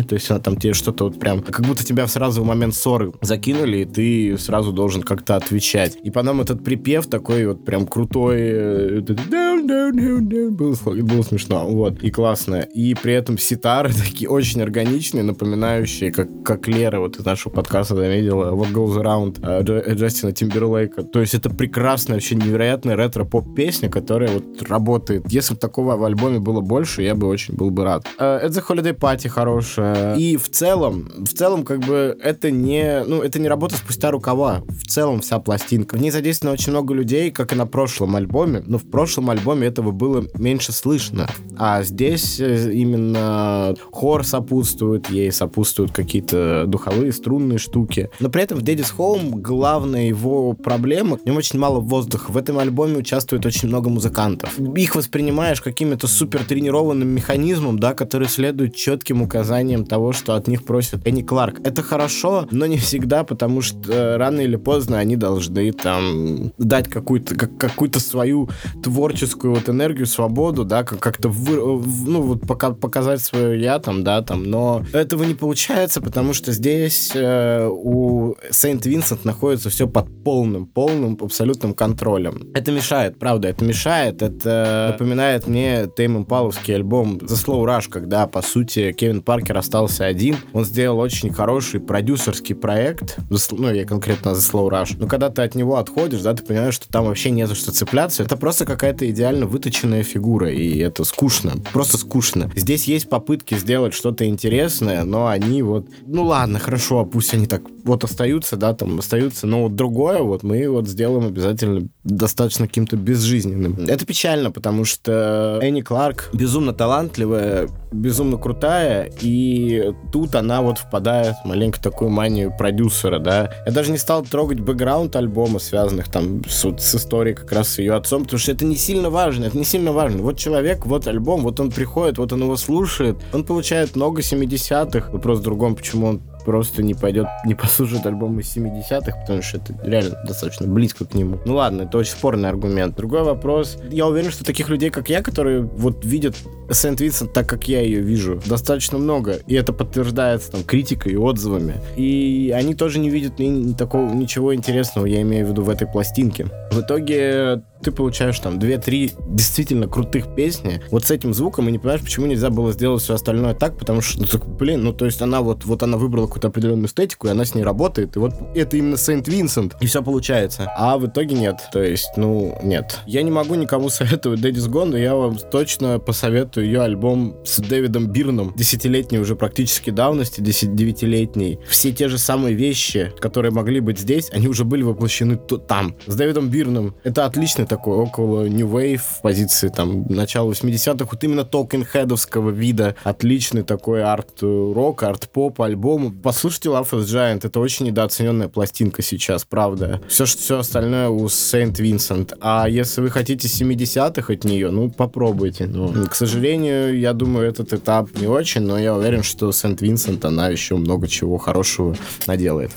то есть она там тебе что-то вот прям, как будто тебя сразу в момент ссоры закинули, и ты сразу должен как-то отвечать. И потом этот припев такой вот прям крутой, было, было смешно, вот, и классно. И при этом ситары такие очень органичные, напоминающие, как, как Лера вот из нашего подкаста заметила, What Goes Around Джастина Тимберлейка. То есть это прекрасная, вообще невероятная ретро-поп-песня, которая вот работает. Если бы такого в альбоме было больше, я бы очень был бы рад. Это Holiday Party хорошая. И в целом, в целом, как бы, это не, ну, это не работа спустя рукава. В целом вся пластинка. В ней задействовано очень много людей, как и на прошлом альбоме, но в прошлом альбоме этого было меньше слышно. А здесь э, именно хор сопутствует ей, сопутствуют какие-то духовые, струнные штуки. Но при этом в Daddy's Home главная его проблема, в нем очень мало воздуха. В этом альбоме участвует очень много музыкантов. Их воспринимаешь каким-то супер тренированным механизмом, да, который следует четким указаниям того, что от них просят Энни Кларк. Это хорошо, но не всегда, потому что э, рано или поздно они должны там дать какую-то как, какую-то свою творческую вот энергию, свободу, да, как-то ну вот пока показать свое я там, да, там, но этого не получается, потому что здесь э, у Сейнт Винсент находится все под полным, полным абсолютным контролем. Это мешает, правда, это мешает, это напоминает мне Тейм Импаловский альбом The Slow Rush, когда, по сути, Кевин Паркер остался один. Он сделал очень хороший продюсерский проект, ну, я конкретно The Slow Rush, но когда ты от него отходишь, да, ты понимаешь, что там вообще не за что цепляться. Это просто какая-то идеально выточенная фигура, и это скучно, просто скучно. Здесь есть попытки сделать что-то интересное, но они вот, ну ладно, хорошо, пусть они так вот остаются, да, там остаются, но вот другое вот мы вот сделаем обязательно достаточно каким-то безжизненным. Это печально, потому что Энни Кларк безумно талантливая, безумно крутая, и тут она вот впадает маленько такую манию продюсера, да. Я даже не стал трогать бэкграунд альбома, связанных там с, с историей как раз с ее отцом, потому что это не сильно важно, это не сильно важно. Вот человек, вот альбом, вот он приходит, вот он его слушает, он получает много 70-х. Вопрос в другом, почему он просто не пойдет, не послушает альбом из 70-х, потому что это реально достаточно близко к нему. Ну ладно, это очень спорный аргумент. Другой вопрос. Я уверен, что таких людей, как я, которые вот видят Сент Винсент так, как я ее вижу, достаточно много. И это подтверждается там критикой и отзывами. И они тоже не видят ни, ни такого, ничего интересного, я имею в виду, в этой пластинке. В итоге ты получаешь там 2-3 действительно крутых песни, вот с этим звуком, и не понимаешь, почему нельзя было сделать все остальное так, потому что, ну, блин, ну, то есть она вот, вот она выбрала какую-то определенную эстетику, и она с ней работает, и вот это именно Сент Винсент, и все получается. А в итоге нет. То есть, ну, нет. Я не могу никому советовать Дэдис Гон, но я вам точно посоветую ее альбом с Дэвидом Бирном, десятилетней уже практически давности, девятилетней. Все те же самые вещи, которые могли быть здесь, они уже были воплощены там. С Дэвидом Бирном. Это отличный такой около New Wave позиции там начала 80-х. Вот именно Talking Headовского вида. Отличный такой арт-рок, арт-поп альбом. Послушайте Love is Giant. Это очень недооцененная пластинка сейчас, правда. Все, все остальное у Saint Vincent. А если вы хотите 70-х от нее, ну, попробуйте. Но, к сожалению, я думаю, этот этап не очень, но я уверен, что Saint Vincent она еще много чего хорошего наделает.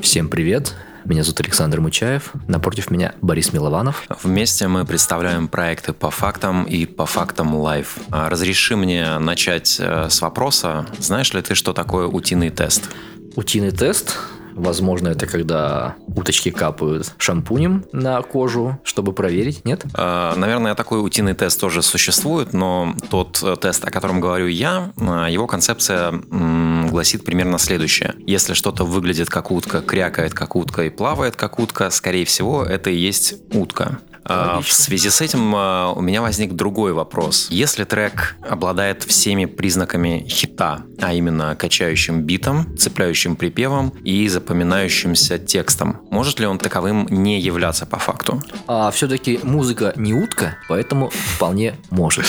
Всем привет! Меня зовут Александр Мучаев, напротив меня Борис Милованов. Вместе мы представляем проекты по фактам и по фактам live. А разреши мне начать э, с вопроса. Знаешь ли ты, что такое утиный тест? Утиный тест Возможно, это когда уточки капают шампунем на кожу, чтобы проверить, нет? Э, наверное, такой утиный тест тоже существует, но тот э, тест, о котором говорю я, э, его концепция гласит примерно следующее. Если что-то выглядит как утка, крякает как утка и плавает как утка, скорее всего, это и есть утка. Логично. В связи с этим а, у меня возник другой вопрос. Если трек обладает всеми признаками хита, а именно качающим битом, цепляющим припевом и запоминающимся текстом, может ли он таковым не являться по факту? А все-таки музыка не утка, поэтому вполне может.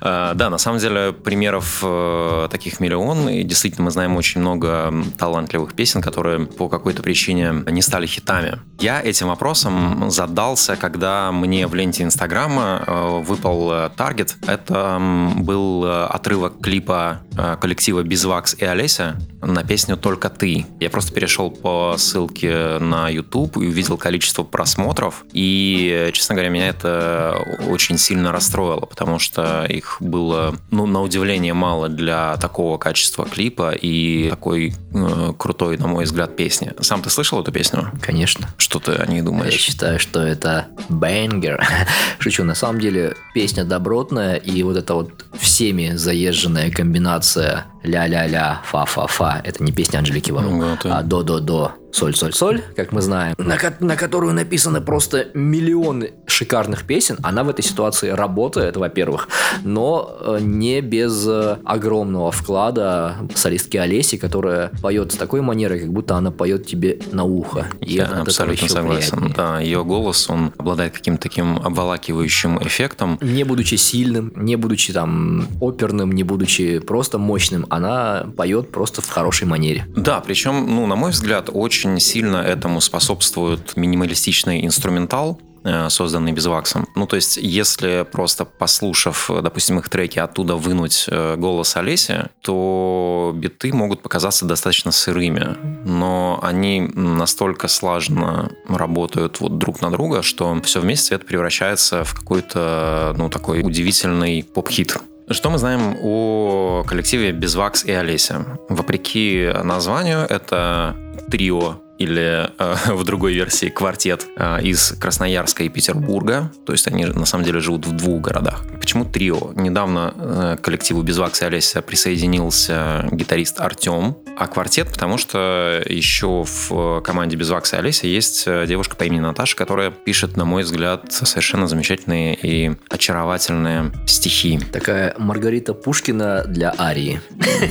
А, да, на самом деле примеров э, таких миллион, и действительно мы знаем очень много талантливых песен, которые по какой-то причине не стали хитами. Я этим вопросом задался, когда мне в ленте Инстаграма э, выпал э, таргет. Это был э, отрывок клипа коллектива Безвакс и Олеся на песню «Только ты». Я просто перешел по ссылке на YouTube и увидел количество просмотров. И, честно говоря, меня это очень сильно расстроило, потому что их было, ну, на удивление мало для такого качества клипа и такой э, крутой, на мой взгляд, песни. Сам ты слышал эту песню? Конечно. Что ты о ней думаешь? Я считаю, что это бэнгер. Шучу, на самом деле песня добротная, и вот эта вот всеми заезженная комбинация информация ля-ля-ля, фа-фа-фа. Это не песня Анжелики Варум, ну, а до-до-до соль-соль-соль, как мы знаем, на, на которую написаны просто миллионы шикарных песен, она в этой ситуации работает, во-первых, но э, не без э, огромного вклада солистки Олеси, которая поет с такой манерой, как будто она поет тебе на ухо. И Я абсолютно согласен. Приятнее. Да, ее голос, он обладает каким-то таким обволакивающим эффектом. Не будучи сильным, не будучи там оперным, не будучи просто мощным, она поет просто в хорошей манере. Да, причем, ну, на мой взгляд, очень сильно этому способствует минималистичный инструментал, э, созданный безваксом. Ну, то есть, если просто послушав, допустим, их треки, оттуда вынуть э, голос Олеси, то биты могут показаться достаточно сырыми, но они настолько слаженно работают вот друг на друга, что все вместе это превращается в какой-то, ну, такой удивительный поп-хит. Что мы знаем о коллективе Безвакс и Олеся? Вопреки названию, это трио или э, в другой версии квартет э, из Красноярска и Петербурга. То есть они на самом деле живут в двух городах. Почему трио? Недавно э, к коллективу Безвакс и Олеся присоединился гитарист Артем, а квартет, потому что еще в команде Безвакс и Олеся есть э, девушка по имени Наташа, которая пишет, на мой взгляд, совершенно замечательные и очаровательные стихи. Такая Маргарита Пушкина для Арии.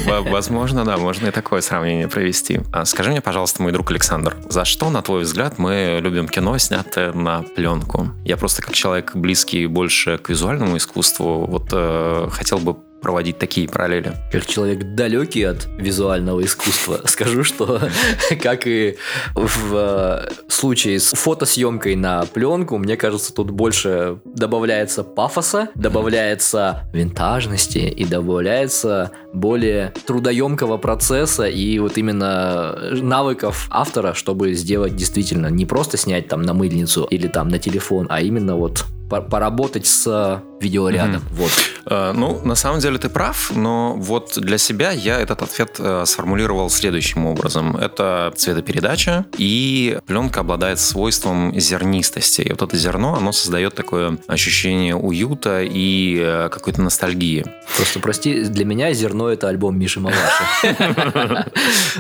Возможно, да, можно и такое сравнение провести. А скажи мне, пожалуйста, мой друг Александр, Александр, за что, на твой взгляд, мы любим кино, снятое на пленку? Я просто как человек близкий больше к визуальному искусству, вот э, хотел бы проводить такие параллели. Как человек далекий от визуального искусства, скажу, что как и в э, случае с фотосъемкой на пленку, мне кажется, тут больше добавляется пафоса, добавляется винтажности и добавляется более трудоемкого процесса и вот именно навыков автора, чтобы сделать действительно не просто снять там на мыльницу или там на телефон, а именно вот поработать с видеорядом. Mm-hmm. Вот. Э, ну, на самом деле ты прав, но вот для себя я этот ответ э, сформулировал следующим образом. Это цветопередача, и пленка обладает свойством зернистости. И вот это зерно, оно создает такое ощущение уюта и э, какой-то ностальгии. Просто прости, для меня зерно это альбом Миши Малаши.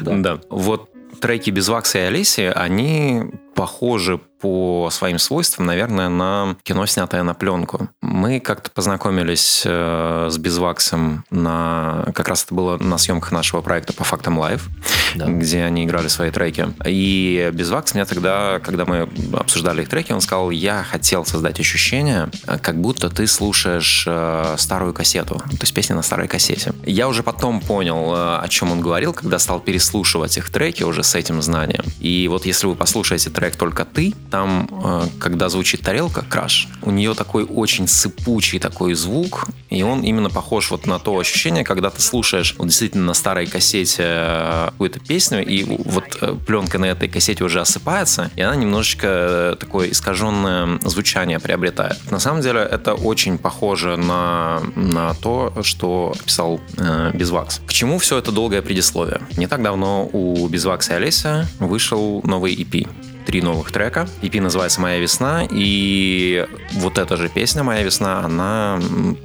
Да. Вот треки Beeswax а и Олеси, они похожи по своим свойствам, наверное, на кино, снятое на пленку. Мы как-то познакомились э, с Beeswax ом на... Как раз это было на съемках нашего проекта по фактам live, да. где они играли свои треки. И Beeswax мне тогда, когда мы обсуждали их треки, он сказал, я хотел создать ощущение, как будто ты слушаешь э, старую кассету, то есть песни на старой кассете. Я уже потом понял, э, о чем он говорил, когда стал переслушивать их треки уже с этим знанием. И вот если вы послушаете трек трек «Только ты», там, э, когда звучит тарелка, crash, у нее такой очень сыпучий такой звук, и он именно похож вот на то ощущение, когда ты слушаешь вот действительно на старой кассете э, какую-то песню, и вот э, пленка на этой кассете уже осыпается, и она немножечко такое искаженное звучание приобретает. На самом деле это очень похоже на, на то, что писал э, Безвакс. К чему все это долгое предисловие? Не так давно у Безвакса и Олеся вышел новый EP три новых трека. EP называется «Моя весна», и вот эта же песня «Моя весна», она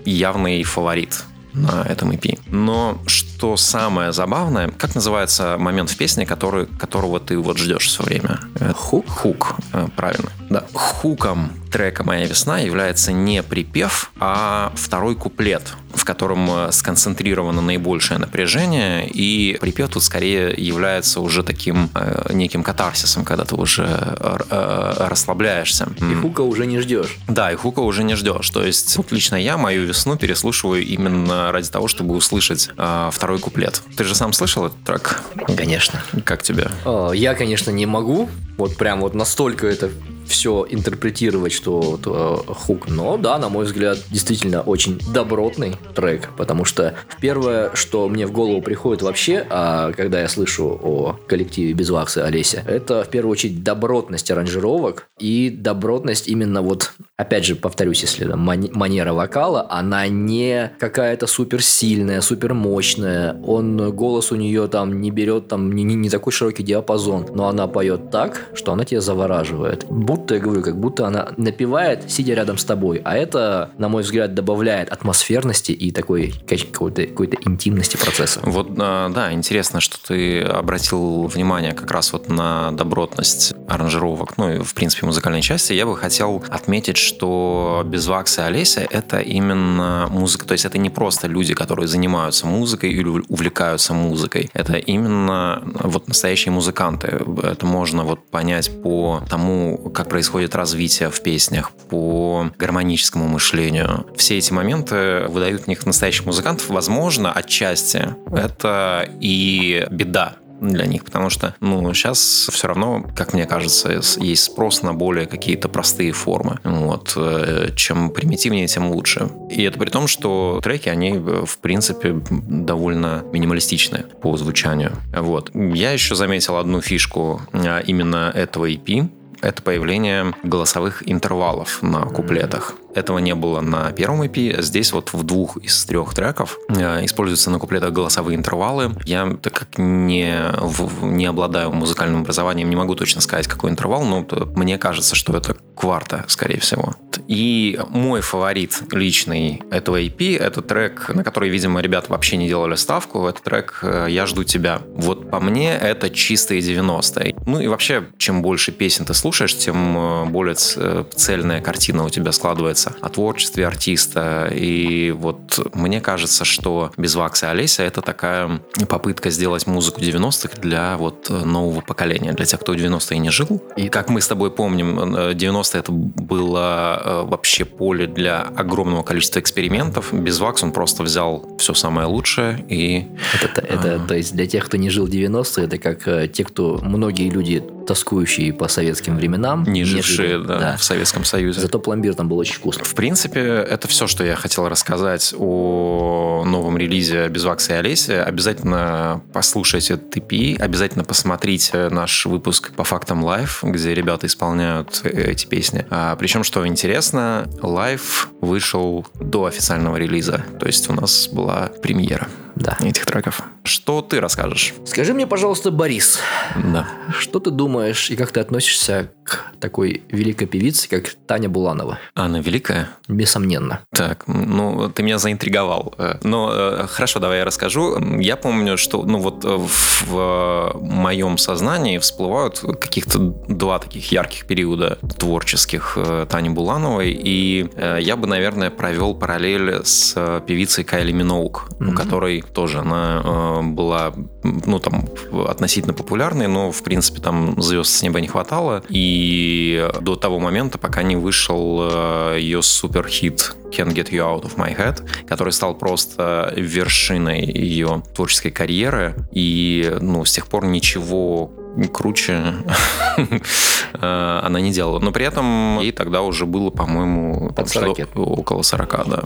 явный фаворит на этом EP. Но что самое забавное, как называется момент в песне, который, которого ты вот ждешь все время? Хук? Хук, э, правильно. Да. Хуком трека «Моя весна» является не припев, а второй куплет, в котором э, сконцентрировано наибольшее напряжение, и припев тут скорее является уже таким э, неким катарсисом, когда ты уже э, э, расслабляешься. И хука уже не ждешь. Да, и хука уже не ждешь. То есть вот лично я мою весну переслушиваю именно ради того, чтобы услышать э, второй куплет. Ты же сам слышал этот трек? Конечно. Как тебе? Я, конечно, не могу. Вот прям вот настолько это все интерпретировать, что вот, э, хук. Но да, на мой взгляд, действительно очень добротный трек, потому что первое, что мне в голову приходит вообще, а, когда я слышу о коллективе Безвакса Олеся, это в первую очередь добротность аранжировок и добротность именно вот, опять же, повторюсь, если там, манера вокала, она не какая-то супер сильная, супер мощная, он голос у нее там не берет там не, не, не такой широкий диапазон, но она поет так, что она тебя завораживает. Будь будто, я говорю, как будто она напевает, сидя рядом с тобой. А это, на мой взгляд, добавляет атмосферности и такой какой-то какой интимности процесса. Вот, а, да, интересно, что ты обратил внимание как раз вот на добротность аранжировок, ну и, в принципе, музыкальной части. Я бы хотел отметить, что Безвакс и Олеся — это именно музыка, то есть это не просто люди, которые занимаются музыкой или увлекаются музыкой. Это именно вот настоящие музыканты. Это можно вот понять по тому, как происходит развитие в песнях, по гармоническому мышлению. Все эти моменты выдают в них настоящих музыкантов. Возможно, отчасти это и беда для них, потому что, ну, сейчас все равно, как мне кажется, есть спрос на более какие-то простые формы. Вот. Э, чем примитивнее, тем лучше. И это при том, что треки, они, в принципе, довольно минималистичны по звучанию. Вот. Я еще заметил одну фишку а, именно этого EP, это появление голосовых интервалов на куплетах. Этого не было на первом EP. Здесь вот в двух из трех треков э, используются на куплетах голосовые интервалы. Я, так как не, в, не обладаю музыкальным образованием, не могу точно сказать, какой интервал, но мне кажется, что это кварта, скорее всего. И мой фаворит личный этого EP — это трек, на который, видимо, ребята вообще не делали ставку. Это трек э, «Я жду тебя». Вот по мне это чистые 90-е. Ну и вообще, чем больше песен ты слушаешь, тем э, более цельная картина у тебя складывается о творчестве артиста. И вот мне кажется, что без Вакса и Олеся это такая попытка сделать музыку 90-х для вот нового поколения, для тех, кто в 90-е не жил. И как мы с тобой помним, 90-е это было э, вообще поле для огромного количества экспериментов. Без Вакс он просто взял все самое лучшее и... Это, это, а... то есть для тех, кто не жил в 90-е, это как э, те, кто, многие люди тоскующие по советским временам. Не жившие да, да. в Советском Союзе. Зато пломбир там был очень вкусный. В принципе, это все, что я хотел рассказать о новом релизе Beeswax а и Олеси. Обязательно послушайте EP, обязательно посмотрите наш выпуск по фактам live, где ребята исполняют эти песни. А, причем, что интересно, live вышел до официального релиза. То есть у нас была премьера Да. этих треков. Что ты расскажешь? Скажи мне, пожалуйста, Борис, Да. что ты думаешь и как ты относишься к такой великой певице, как Таня Буланова? Анна Великая? Бессомненно. Так, ну, ты меня заинтриговал. Э, Но э, хорошо, давай я расскажу. Я помню, что, ну, вот э, в моем сознании всплывают каких-то два таких ярких периода творческих Тани Булановой, и я бы, наверное, провел параллель с певицей Кайли Миноук, у Мгм. которой тоже она э, была, ну, там, относительно популярной, но, в принципе, там звезд с неба не хватало, и до того момента, пока не вышел э, ее суперхит Can't Get You Out of My Head, который стал просто вершиной ее творческой карьеры, и, ну, с тех пор ничего круче э, она не делала. Но при этом ей тогда уже было, по-моему, Под что-то 40. около 40, да.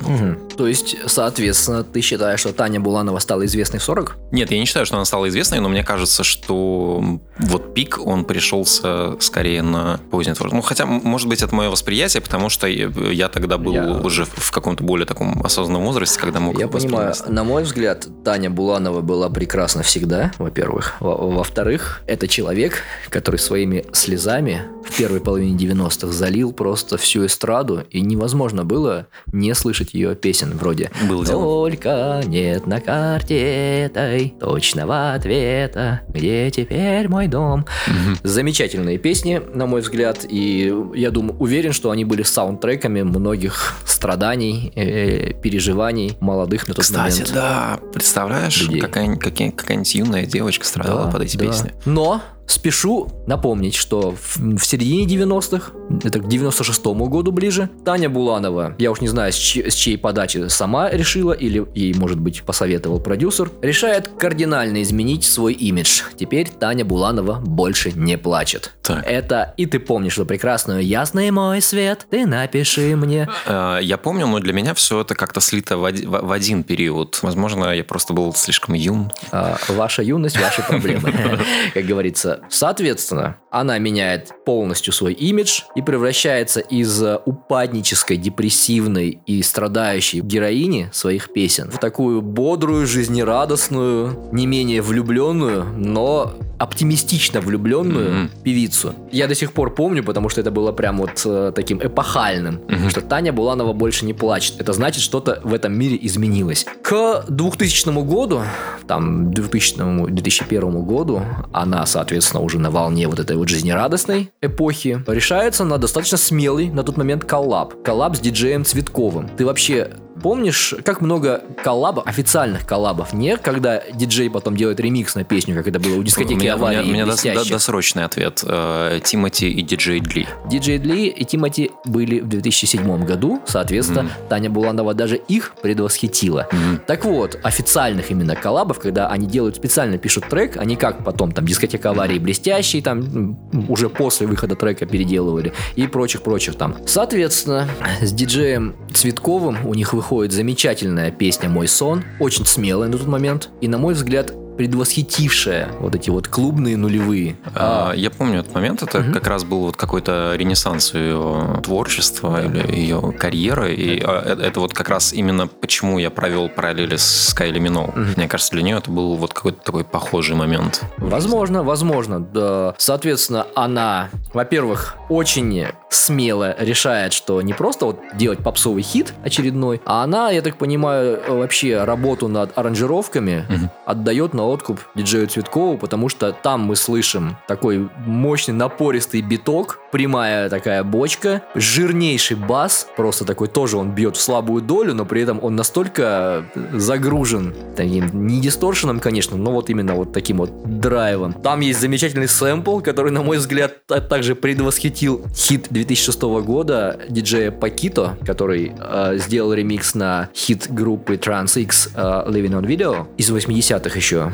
То есть, соответственно, ты считаешь, что Таня Буланова стала известной в 40? Нет, я не считаю, что она стала известной, но мне кажется, что вот пик, он пришелся скорее на позднее творчество. Ну, хотя, может быть, это мое восприятие, потому что я тогда был Я- уже в каком-то более таком осознанном возрасте, когда мог Я понимаю, на мой взгляд, Таня Буланова была прекрасна всегда, во-первых. Во- Во-вторых, это человек, который своими слезами в первой половине 90-х залил просто всю эстраду, и невозможно было не слышать ее песен вроде дело. «Только нет на карте этой точного ответа, где теперь мой дом». Мгм. Замечательные песни, на мой взгляд, и я думаю, уверен, что они были саундтреками многих страданий, э, переживаний молодых на тот Кстати, момент. да, представляешь, людей. какая- какая- какая-нибудь юная девочка страдала Да, под эти да. песни. Но спешу напомнить, что в, в середине 90-х, это к 96-му году ближе, Таня Буланова, я уж не знаю, с, чьей- с чьей подачи сама решила, или ей, может быть, посоветовал продюсер, решает кардинально изменить свой имидж. Теперь Таня Буланова больше не плачет. Так. Это и ты помнишь эту прекрасную «Ясный мой свет, ты напиши мне». Э, Я помню, но для меня все это как-то слито в один период. Возможно, я просто был слишком юн. А, ваша юность, ваши проблемы, как говорится. Соответственно, она меняет полностью свой имидж и превращается из э, упаднической, депрессивной и страдающей героини своих песен в такую бодрую, жизнерадостную, не менее влюбленную, но оптимистично влюбленную Мгм. певицу. Я до сих пор помню, потому что это было прям вот э, таким эпохальным, Мгм. что Таня Буланова больше не плачет. Это значит, что-то в этом мире изменилось. К 2000 году, там, 2000 2001 году, она, соответственно, уже на волне вот этой вот жизнерадостной эпохи, решается на достаточно смелый на тот момент коллаб. Коллаб с диджеем Цветковым. Ты вообще Помнишь, как много коллабов, официальных коллабов, не когда диджей потом делает ремикс на песню, как это было у дискотеки У меня, у аварии меня- у меня блестящих. до- досрочный ответ. Э, Тимати и DJ Dlee. DJ Dlee и Тимати были в 2007 году, соответственно, Таня Буланова даже их предвосхитила. Мгм. Так вот, официальных именно коллабов, когда они делают специально пишут трек, они как потом там дискотека аварии блестящий, там уже после выхода трека переделывали и прочих-прочих там. Соответственно, с диджеем Цветковым у них выходит замечательная песня «Мой сон», очень смелая на тот момент, и, на мой взгляд, предвосхитившая вот эти вот клубные нулевые. А, Я помню этот момент, это Мгм. как раз был вот какой-то ренессанс ее творчества или ее карьеры, и а, э- это вот как раз именно почему я провел параллели с Кайли Миноу. Мгм. Мне кажется, для нее это был вот какой-то такой похожий момент. Возможно, возможно. Да. Соответственно, она, во-первых, очень смело решает, что не просто вот делать попсовый хит очередной, а она, я так понимаю, вообще работу над аранжировками Мгм. отдает на откуп диджею Цветкову, потому что там мы слышим такой мощный напористый биток, прямая такая бочка, жирнейший бас, просто такой тоже он бьет в слабую долю, но при этом он настолько загружен таким, не дисторшеном, конечно, но вот именно вот таким вот драйвом. Там есть замечательный сэмпл, который, на мой взгляд, та- также предвосхитил хит 2006 года диджея Пакито, который э, сделал ремикс на хит группы Trans X э, Living on Video из 80-х еще.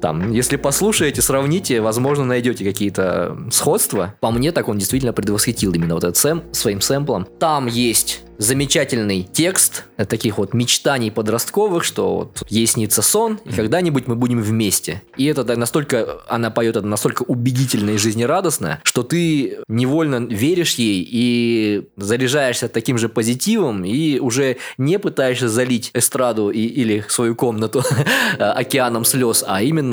там, если послушаете, сравните, возможно, найдете какие-то сходства. По мне, так он действительно предвосхитил именно вот этот сэм своим сэмплом. Там есть замечательный текст таких вот мечтаний подростковых, что вот ей снится сон, и когда-нибудь мы будем вместе. И это настолько, она поет это настолько убедительно и жизнерадостно, что ты невольно веришь ей и заряжаешься таким же позитивом и уже не пытаешься залить эстраду и, или свою комнату океаном слез, а именно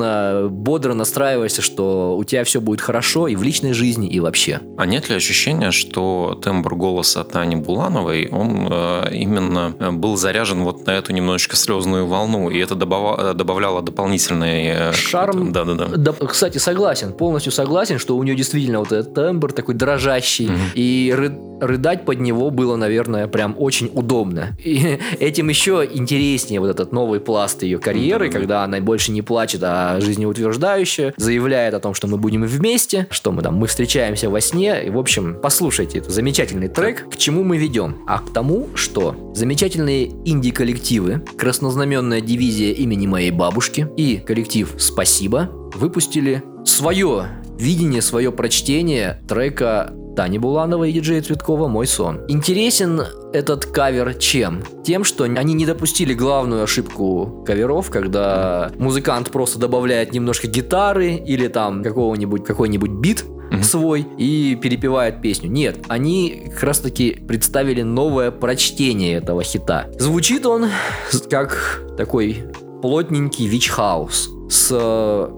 бодро настраиваешься, что у тебя все будет хорошо и в личной жизни, и вообще. А нет ли ощущения, что тембр голоса Тани Булановой он э, именно э, был заряжен вот на эту немножечко слезную волну, и это добав... добавляло дополнительный... Э, Шарм. Да-да-да. Да, кстати, согласен, полностью согласен, что у нее действительно вот этот тембр такой дрожащий, mm-hmm. и ры... рыдать под него было, наверное, прям очень удобно. И этим еще интереснее вот этот новый пласт ее карьеры, mm-hmm. когда она больше не плачет, а жизнеутверждающе заявляет о том, что мы будем вместе, что мы там, мы встречаемся во сне, и, в общем, послушайте, это замечательный трек, к чему мы ведем. А к тому, что замечательные инди-коллективы «Краснознаменная дивизия имени моей бабушки» и коллектив «Спасибо» выпустили свое видение, свое прочтение трека Тани Буланова и диджея Цветкова «Мой сон». Интересен этот кавер чем? Тем, что они не допустили главную ошибку каверов, когда музыкант просто добавляет немножко гитары или там какого-нибудь какой-нибудь бит, mm-hmm. свой и перепевает песню. Нет, они как раз таки представили новое прочтение этого хита. Звучит он как такой плотненький вич-хаус с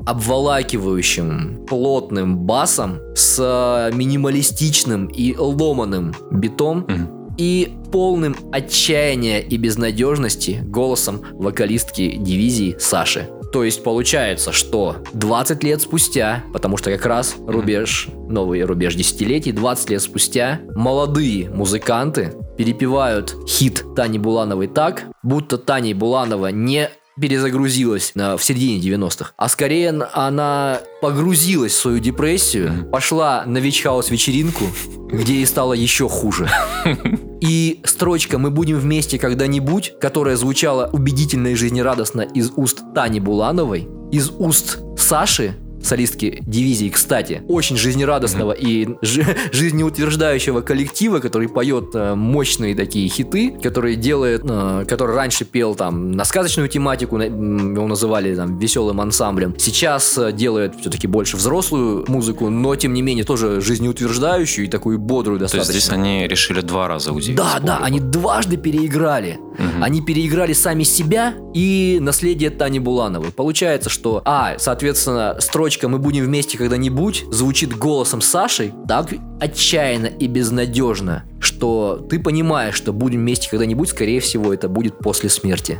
обволакивающим плотным басом, с минималистичным и ломаным битом, mm-hmm и полным отчаяния и безнадежности голосом вокалистки дивизии Саши. То есть получается, что 20 лет спустя, потому что как раз рубеж, новый рубеж десятилетий, 20 лет спустя молодые музыканты перепевают хит Тани Булановой так, будто Таня Буланова не перезагрузилась в середине 90-х, а скорее она погрузилась в свою депрессию, пошла на Вичхаус вечеринку, где ей стало еще хуже. И строчка «Мы будем вместе когда-нибудь», которая звучала убедительно и жизнерадостно из уст Тани Булановой, из уст Саши, солистки дивизии, кстати, очень жизнерадостного mm-hmm. и жи- жизнеутверждающего коллектива, который поет э, мощные такие хиты, который делает, э, который раньше пел там на сказочную тематику, его называли там веселым ансамблем, сейчас э, делает все-таки больше взрослую музыку, но тем не менее тоже жизнеутверждающую и такую бодрую достаточно. То есть здесь они решили два раза удивить. Да, да, они дважды переиграли. Угу. Они переиграли сами себя и наследие Тани Булановой. Получается, что, а, соответственно, строчка «Мы будем вместе когда-нибудь» звучит голосом Саши так отчаянно и безнадежно, что ты понимаешь, что будем вместе когда-нибудь, скорее всего, это будет после смерти.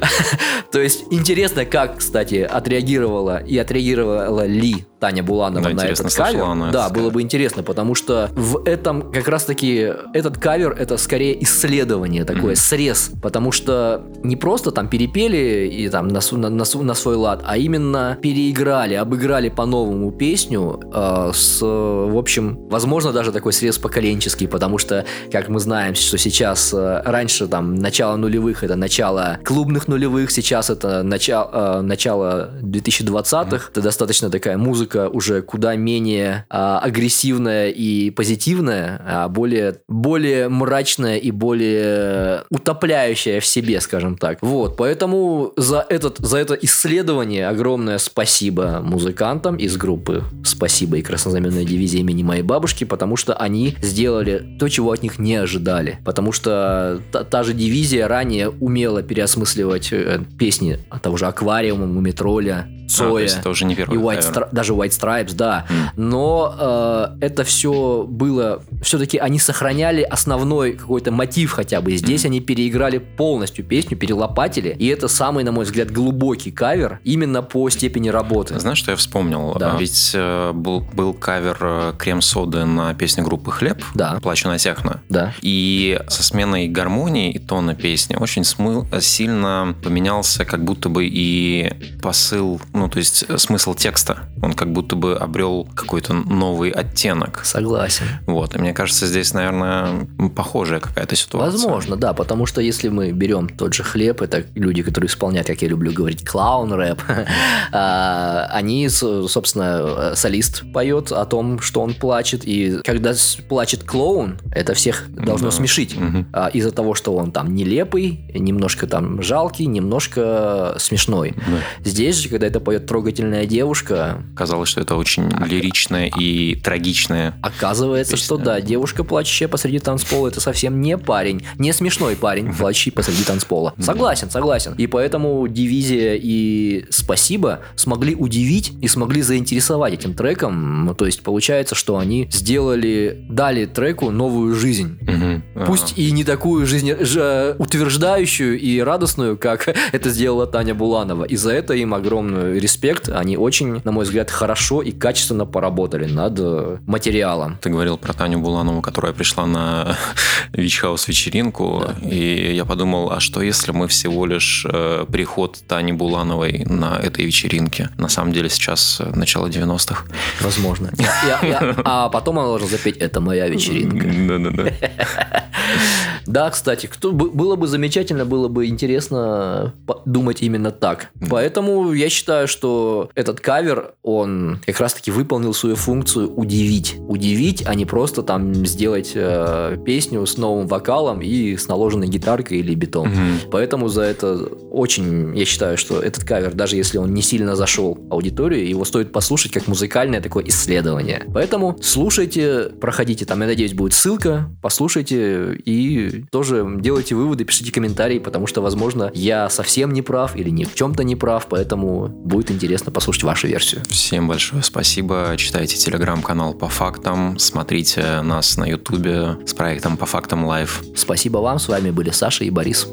То есть интересно, как, кстати, отреагировала и отреагировала ли Таня Буланова на этот кавер. Да, было бы интересно, потому что в этом как раз-таки этот кавер это скорее исследование, такое срез, потому что не просто там перепели и там на, на, на, на свой лад, а именно переиграли, обыграли по-новому песню э, с, в общем, возможно, даже такой срез поколенческий, потому что, как мы знаем, что сейчас э, раньше там начало нулевых это начало клубных нулевых, сейчас это начало, э, начало 2020-х, mm-hmm. это достаточно такая музыка уже куда менее э, агрессивная и позитивная, а более, более мрачная и более утопляющая в себе, скажем так. Вот, поэтому за, этот, за это исследование огромное спасибо музыкантам из группы «Спасибо» и «Краснознаменная дивизия имени моей бабушки», потому что они сделали то, чего от них не ожидали. Потому что та, та же дивизия ранее умела переосмысливать э, песни того же «Аквариума», «Мумитроля», Цоя. А, это уже не первый. И White Stri- даже White Stripes, да. Mm. Но э, это все было... Все-таки они сохраняли основной какой-то мотив хотя бы. Здесь mm. они переиграли полностью песню, перелопатили. И это самый, на мой взгляд, глубокий кавер именно по степени работы. Знаешь, что я вспомнил? Да. Ведь э, был, был кавер э, крем-соды на песню группы «Хлеб». Да. «Плачу на техно». Да. И со сменой гармонии и тона песни очень смыл, сильно поменялся как будто бы и посыл Ну, то есть э, смысл текста, он как будто бы обрел какой-то новый оттенок. Согласен. Вот, и мне кажется, здесь, наверное, похожая какая-то ситуация. Возможно, да, потому что если мы берем тот же хлеб, это люди, которые исполняют, как я люблю говорить, клаун-рэп, а, они, собственно, солист поет о том, что он плачет, и когда плачет клоун, это всех должно смешить а, из-за того, что он там нелепый, немножко там жалкий, немножко смешной. Здесь же, когда это поет трогательная девушка... Казалось, что это очень лиричная и трагичная. Оказывается, что да, девушка, плачущая посреди танцпола, это совсем не парень, не смешной парень, плачущий посреди танцпола. Согласен, согласен. И поэтому дивизия и спасибо смогли удивить и смогли заинтересовать этим треком. Ну, то есть получается, что они сделали, дали треку новую жизнь. Угу. Пусть и не такую жизнь утверждающую и радостную, как это сделала Таня Буланова. И за это им огромный респект. Они очень, на мой взгляд, хорошо и качественно поработали над э, материалом. Ты говорил про Таню Буланову, которая пришла на Вичхаус вечеринку, да. и я подумал, а что если мы всего лишь э, приход Тани Булановой на этой вечеринке? На самом деле сейчас э, начало 90-х. Возможно. Я, я, а потом она должна запеть «Это моя вечеринка». Да-да-да. Да, кстати, кто, было бы замечательно, было бы интересно думать именно так. Поэтому я считаю, что этот кавер, он как раз-таки выполнил свою функцию удивить. Удивить, а не просто там сделать э, песню с новым вокалом и с наложенной гитаркой или битом. Mm-hmm. Поэтому за это очень, я считаю, что этот кавер, даже если он не сильно зашел аудиторию, его стоит послушать как музыкальное такое исследование. Поэтому слушайте, проходите, там, я надеюсь, будет ссылка, послушайте и тоже делайте выводы, пишите комментарии, потому что, возможно, я совсем не прав или ни в чем-то не прав, поэтому будет интересно послушать вашу версию. Всем большое спасибо. Читайте телеграм-канал по фактам, смотрите нас на ютубе с проектом по фактам live. Спасибо вам, с вами были Саша и Борис.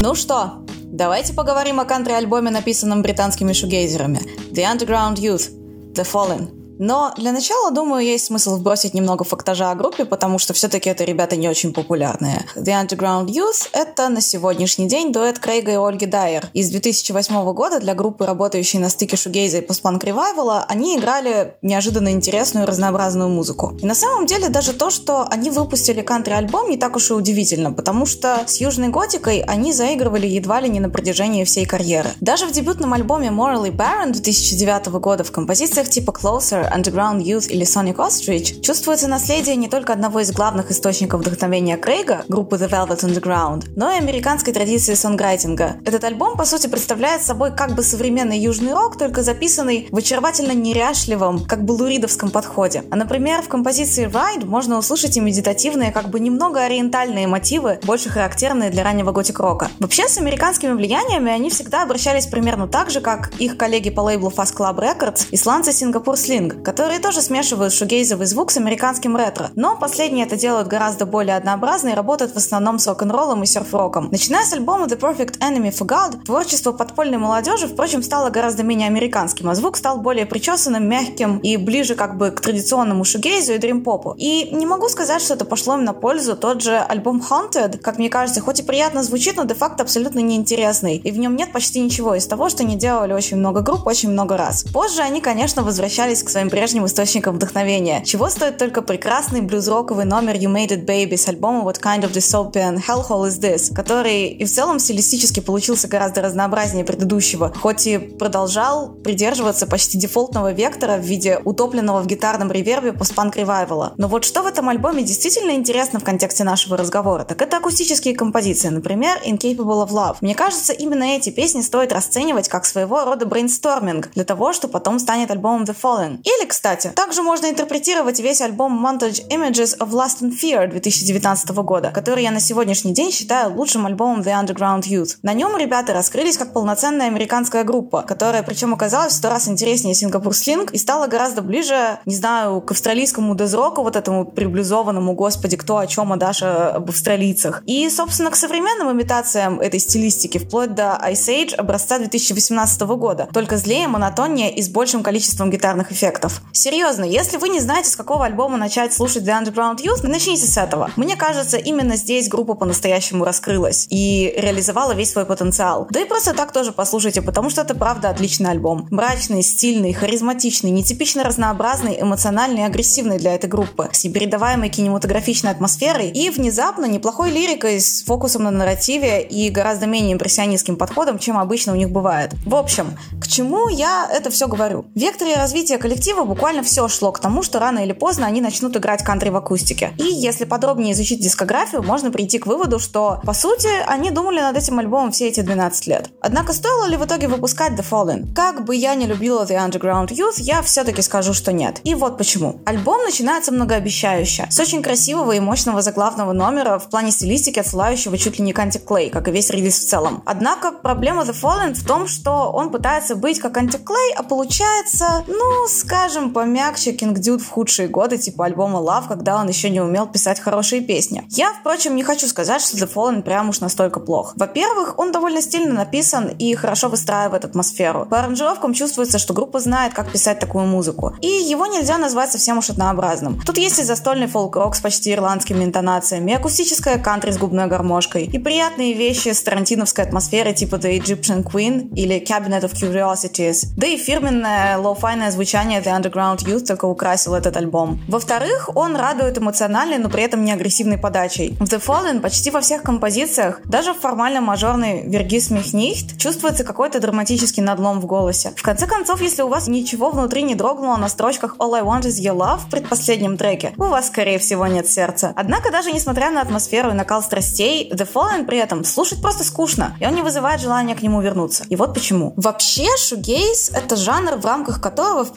Ну что, давайте поговорим о кантри-альбоме, написанном британскими шугейзерами. The Underground Youth, The Fallen. Но для начала, думаю, есть смысл вбросить немного фактажа о группе, потому что все-таки это ребята не очень популярные. The Underground Youth — это на сегодняшний день дуэт Крейга и Ольги Дайер. Из 2008 года для группы, работающей на стыке шугейза и постпанк revival а, они играли неожиданно интересную разнообразную музыку. И на самом деле даже то, что они выпустили кантри-альбом, не так уж и удивительно, потому что с Южной Готикой они заигрывали едва ли не на протяжении всей карьеры. Даже в дебютном альбоме Morally Barren 2009 года в композициях типа Closer Underground Youth или Sonic Ostrich, чувствуется наследие не только одного из главных источников вдохновения Крейга, группы The Velvet Underground, но и американской традиции сонграйтинга. Этот альбом, по сути, представляет собой как бы современный южный рок, только записанный в очаровательно неряшливом, как бы луридовском подходе. А, например, в композиции Ride можно услышать и медитативные, как бы немного ориентальные мотивы, больше характерные для раннего готик-рока. Вообще, с американскими влияниями они всегда обращались примерно так же, как их коллеги по лейблу Fast Club Records, исландцы Сингапур Sling, которые тоже смешивают шугейзовый звук с американским ретро. Но последние это делают гораздо более однообразно и работают в основном с рок-н-роллом и серф-роком. Начиная с альбома The Perfect Enemy for God, творчество подпольной молодежи, впрочем, стало гораздо менее американским, а звук стал более причесанным, мягким и ближе как бы к традиционному шугейзу и дрим-попу. И не могу сказать, что это пошло им на пользу. Тот же альбом Haunted, как мне кажется, хоть и приятно звучит, но де-факто абсолютно неинтересный. И в нем нет почти ничего из того, что они делали очень много групп очень много раз. Позже они, конечно, возвращались к своим прежним источником вдохновения. Чего стоит только прекрасный блюз-роковый номер You Made It Baby с альбома What Kind of Dystopian Hellhole Is This, который и в целом стилистически получился гораздо разнообразнее предыдущего, хоть и продолжал придерживаться почти дефолтного вектора в виде утопленного в гитарном ревербе постпанк ревайвала. Но вот что в этом альбоме действительно интересно в контексте нашего разговора, так это акустические композиции, например, Incapable of Love. Мне кажется, именно эти песни стоит расценивать как своего рода брейнсторминг для того, что потом станет альбомом The Fallen. Или или, кстати, также можно интерпретировать весь альбом Montage Images of Lust and Fear 2019 года, который я на сегодняшний день считаю лучшим альбомом The Underground Youth. На нем ребята раскрылись как полноценная американская группа, которая причем оказалась в сто раз интереснее Сингапур Слинг и стала гораздо ближе, не знаю, к австралийскому дезроку, вот этому приблизованному, господи, кто о чем, а Даша об австралийцах. И, собственно, к современным имитациям этой стилистики, вплоть до Ice Age образца 2018 года, только злее, монотоннее и с большим количеством гитарных эффектов проектов. Серьезно, если вы не знаете, с какого альбома начать слушать The Underground Youth, начните с этого. Мне кажется, именно здесь группа по-настоящему раскрылась и реализовала весь свой потенциал. Да и просто так тоже послушайте, потому что это правда отличный альбом. Брачный, стильный, харизматичный, нетипично разнообразный, эмоциональный и агрессивный для этой группы, с непередаваемой кинематографичной атмосферой и внезапно неплохой лирикой с фокусом на нарративе и гораздо менее импрессионистским подходом, чем обычно у них бывает. В общем, к чему я это все говорю? В векторе развития коллектива буквально все шло к тому, что рано или поздно они начнут играть кантри в акустике. И если подробнее изучить дискографию, можно прийти к выводу, что, по сути, они думали над этим альбомом все эти 12 лет. Однако стоило ли в итоге выпускать The Fallen? Как бы я не любила The Underground Youth, я все-таки скажу, что нет. И вот почему. Альбом начинается многообещающе, с очень красивого и мощного заглавного номера в плане стилистики, отсылающего чуть ли не к антиклей, как и весь релиз в целом. Однако проблема The Fallen в том, что он пытается быть как антиклей, а получается, ну, скажем, помягче King Dude в худшие годы, типа альбома Love, когда он еще не умел писать хорошие песни. Я, впрочем, не хочу сказать, что The Fallen прям уж настолько плох. Во-первых, он довольно стильно написан и хорошо выстраивает атмосферу. По аранжировкам чувствуется, что группа знает, как писать такую музыку. И его нельзя назвать совсем уж однообразным. Тут есть и застольный фолк-рок с почти ирландскими интонациями, и акустическая кантри с губной гармошкой, и приятные вещи с тарантиновской атмосферой типа The Egyptian Queen или Cabinet of Curiosities. Да и фирменное лоу-файное звучание The Underground Youth только украсил этот альбом. Во-вторых, он радует эмоциональной, но при этом не агрессивной подачей. В The Fallen почти во всех композициях, даже в формально мажорной Vergiss Mich Nicht, чувствуется какой-то драматический надлом в голосе. В конце концов, если у вас ничего внутри не дрогнуло на строчках All I Want Is Your Love в предпоследнем треке, у вас, скорее всего, нет сердца. Однако, даже несмотря на атмосферу и накал страстей, The Fallen при этом слушать просто скучно, и он не вызывает желания к нему вернуться. И вот почему. Вообще, шугейс — это жанр, в рамках которого в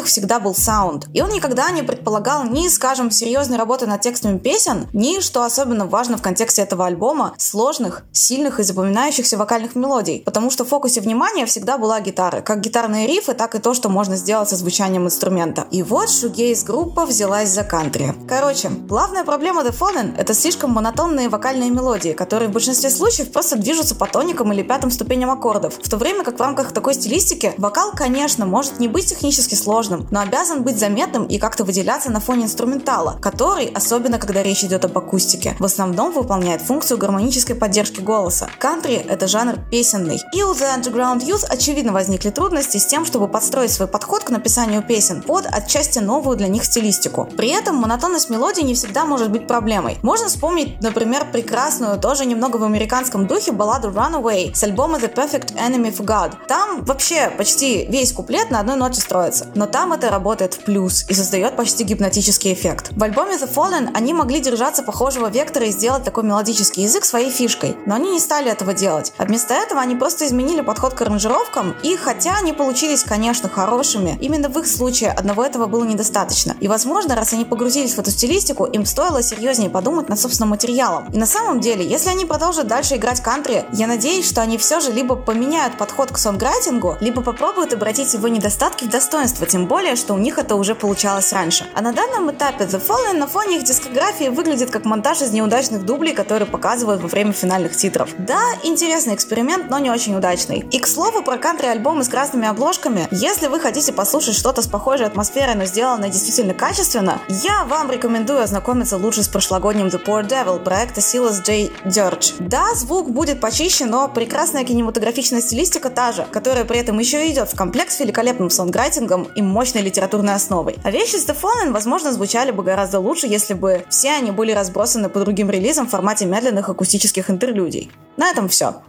приоритетах всегда был саунд. И он никогда не предполагал ни, скажем, серьезной работы над текстами песен, ни, что особенно важно в контексте этого альбома, сложных, сильных и запоминающихся вокальных мелодий. Потому что в фокусе внимания всегда была гитара. Как гитарные рифы, так и то, что можно сделать со звучанием инструмента. И вот шугейс-группа взялась за кантри. Короче, главная проблема The Fallen — это слишком монотонные вокальные мелодии, которые в большинстве случаев просто движутся по тоникам или пятым ступеням аккордов. В то время как в рамках такой стилистики вокал, конечно, может не быть технически сложным, но обязан быть заметным и как-то выделяться на фоне инструментала, который, особенно когда речь идет об акустике, в основном выполняет функцию гармонической поддержки голоса. Кантри — это жанр песенный. И у The Underground Youth очевидно возникли трудности с тем, чтобы подстроить свой подход к написанию песен под отчасти новую для них стилистику. При этом монотонность мелодии не всегда может быть проблемой. Можно вспомнить, например, прекрасную, тоже немного в американском духе, балладу Runaway с альбома The Perfect Enemy of God. Там вообще почти весь куплет на одной ноте строится. Но там это работает в плюс и создает почти гипнотический эффект. В альбоме The Fallen они могли держаться похожего вектора и сделать такой мелодический язык своей фишкой. Но они не стали этого делать. А вместо этого они просто изменили подход к аранжировкам, и хотя они получились, конечно, хорошими, именно в их случае одного этого было недостаточно. И, возможно, раз они погрузились в эту стилистику, им стоило серьезнее подумать над собственным материалом. И на самом деле, если они продолжат дальше играть кантри, я надеюсь, что они все же либо поменяют подход к сонграйтингу, либо попробуют обратить его недостатки в достоинство, тем более, что у них это уже получалось раньше. А на данном этапе The Fallen на фоне их дискографии выглядит как монтаж из неудачных дублей, которые показывают во время финальных титров. Да, интересный эксперимент, но не очень удачный. И к слову про кантри-альбомы с красными обложками, если вы хотите послушать что-то с похожей атмосферой, но сделанное действительно качественно, я вам рекомендую ознакомиться лучше с прошлогодним The Poor Devil проекта Silas J. Dirge. Да, звук будет почище, но прекрасная кинематографичная стилистика та же, которая при этом еще и идет в комплект с великолепным сонграйтингом и мощной литературной основой. А вещи с The Fallen, возможно, звучали бы гораздо лучше, если бы все они были разбросаны по другим релизам в формате медленных акустических интерлюдий. На этом все.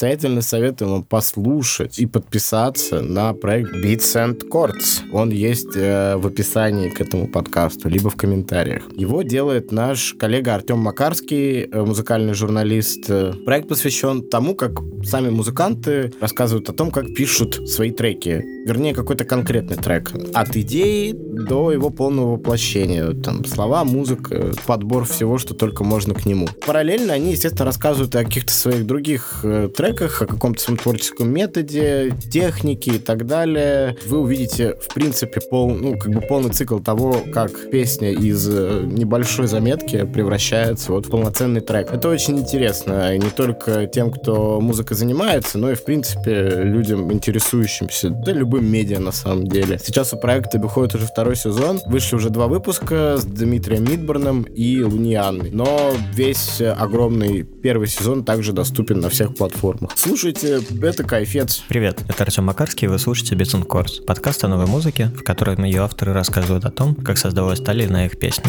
Настоятельно советую вам послушать и подписаться на проект Beats and Chords. Он есть э, в описании к этому подкасту, либо в комментариях. Его делает наш коллега Артем Макарский, э, музыкальный журналист. Э, проект посвящен тому, как сами музыканты рассказывают о том, как пишут свои треки вернее, какой-то конкретный трек. От идеи до его полного воплощения. Там слова, музыка, подбор всего, что только можно к нему. Параллельно они, естественно, рассказывают о каких-то своих других э, треках, о каком-то своем творческом методе, технике и так далее. Вы увидите, в принципе, пол, ну, как бы полный цикл того, как песня из э, небольшой заметки превращается вот в полноценный трек. Это очень интересно, и не только тем, кто музыкой занимается, но и, в принципе, людям, интересующимся, да, любым медиа, на самом деле. Сейчас у проекта выходит уже второй сезон, вышли уже два выпуска с Дмитрием Мидборном и Лунианной, но весь огромный первый сезон также доступен на всех платформах. Слушайте, это кайфец. Привет, это Артем Макарский, и вы слушаете Bits Course, подкаст о новой музыке, в котором ее авторы рассказывают о том, как создавалась та или иная их песня.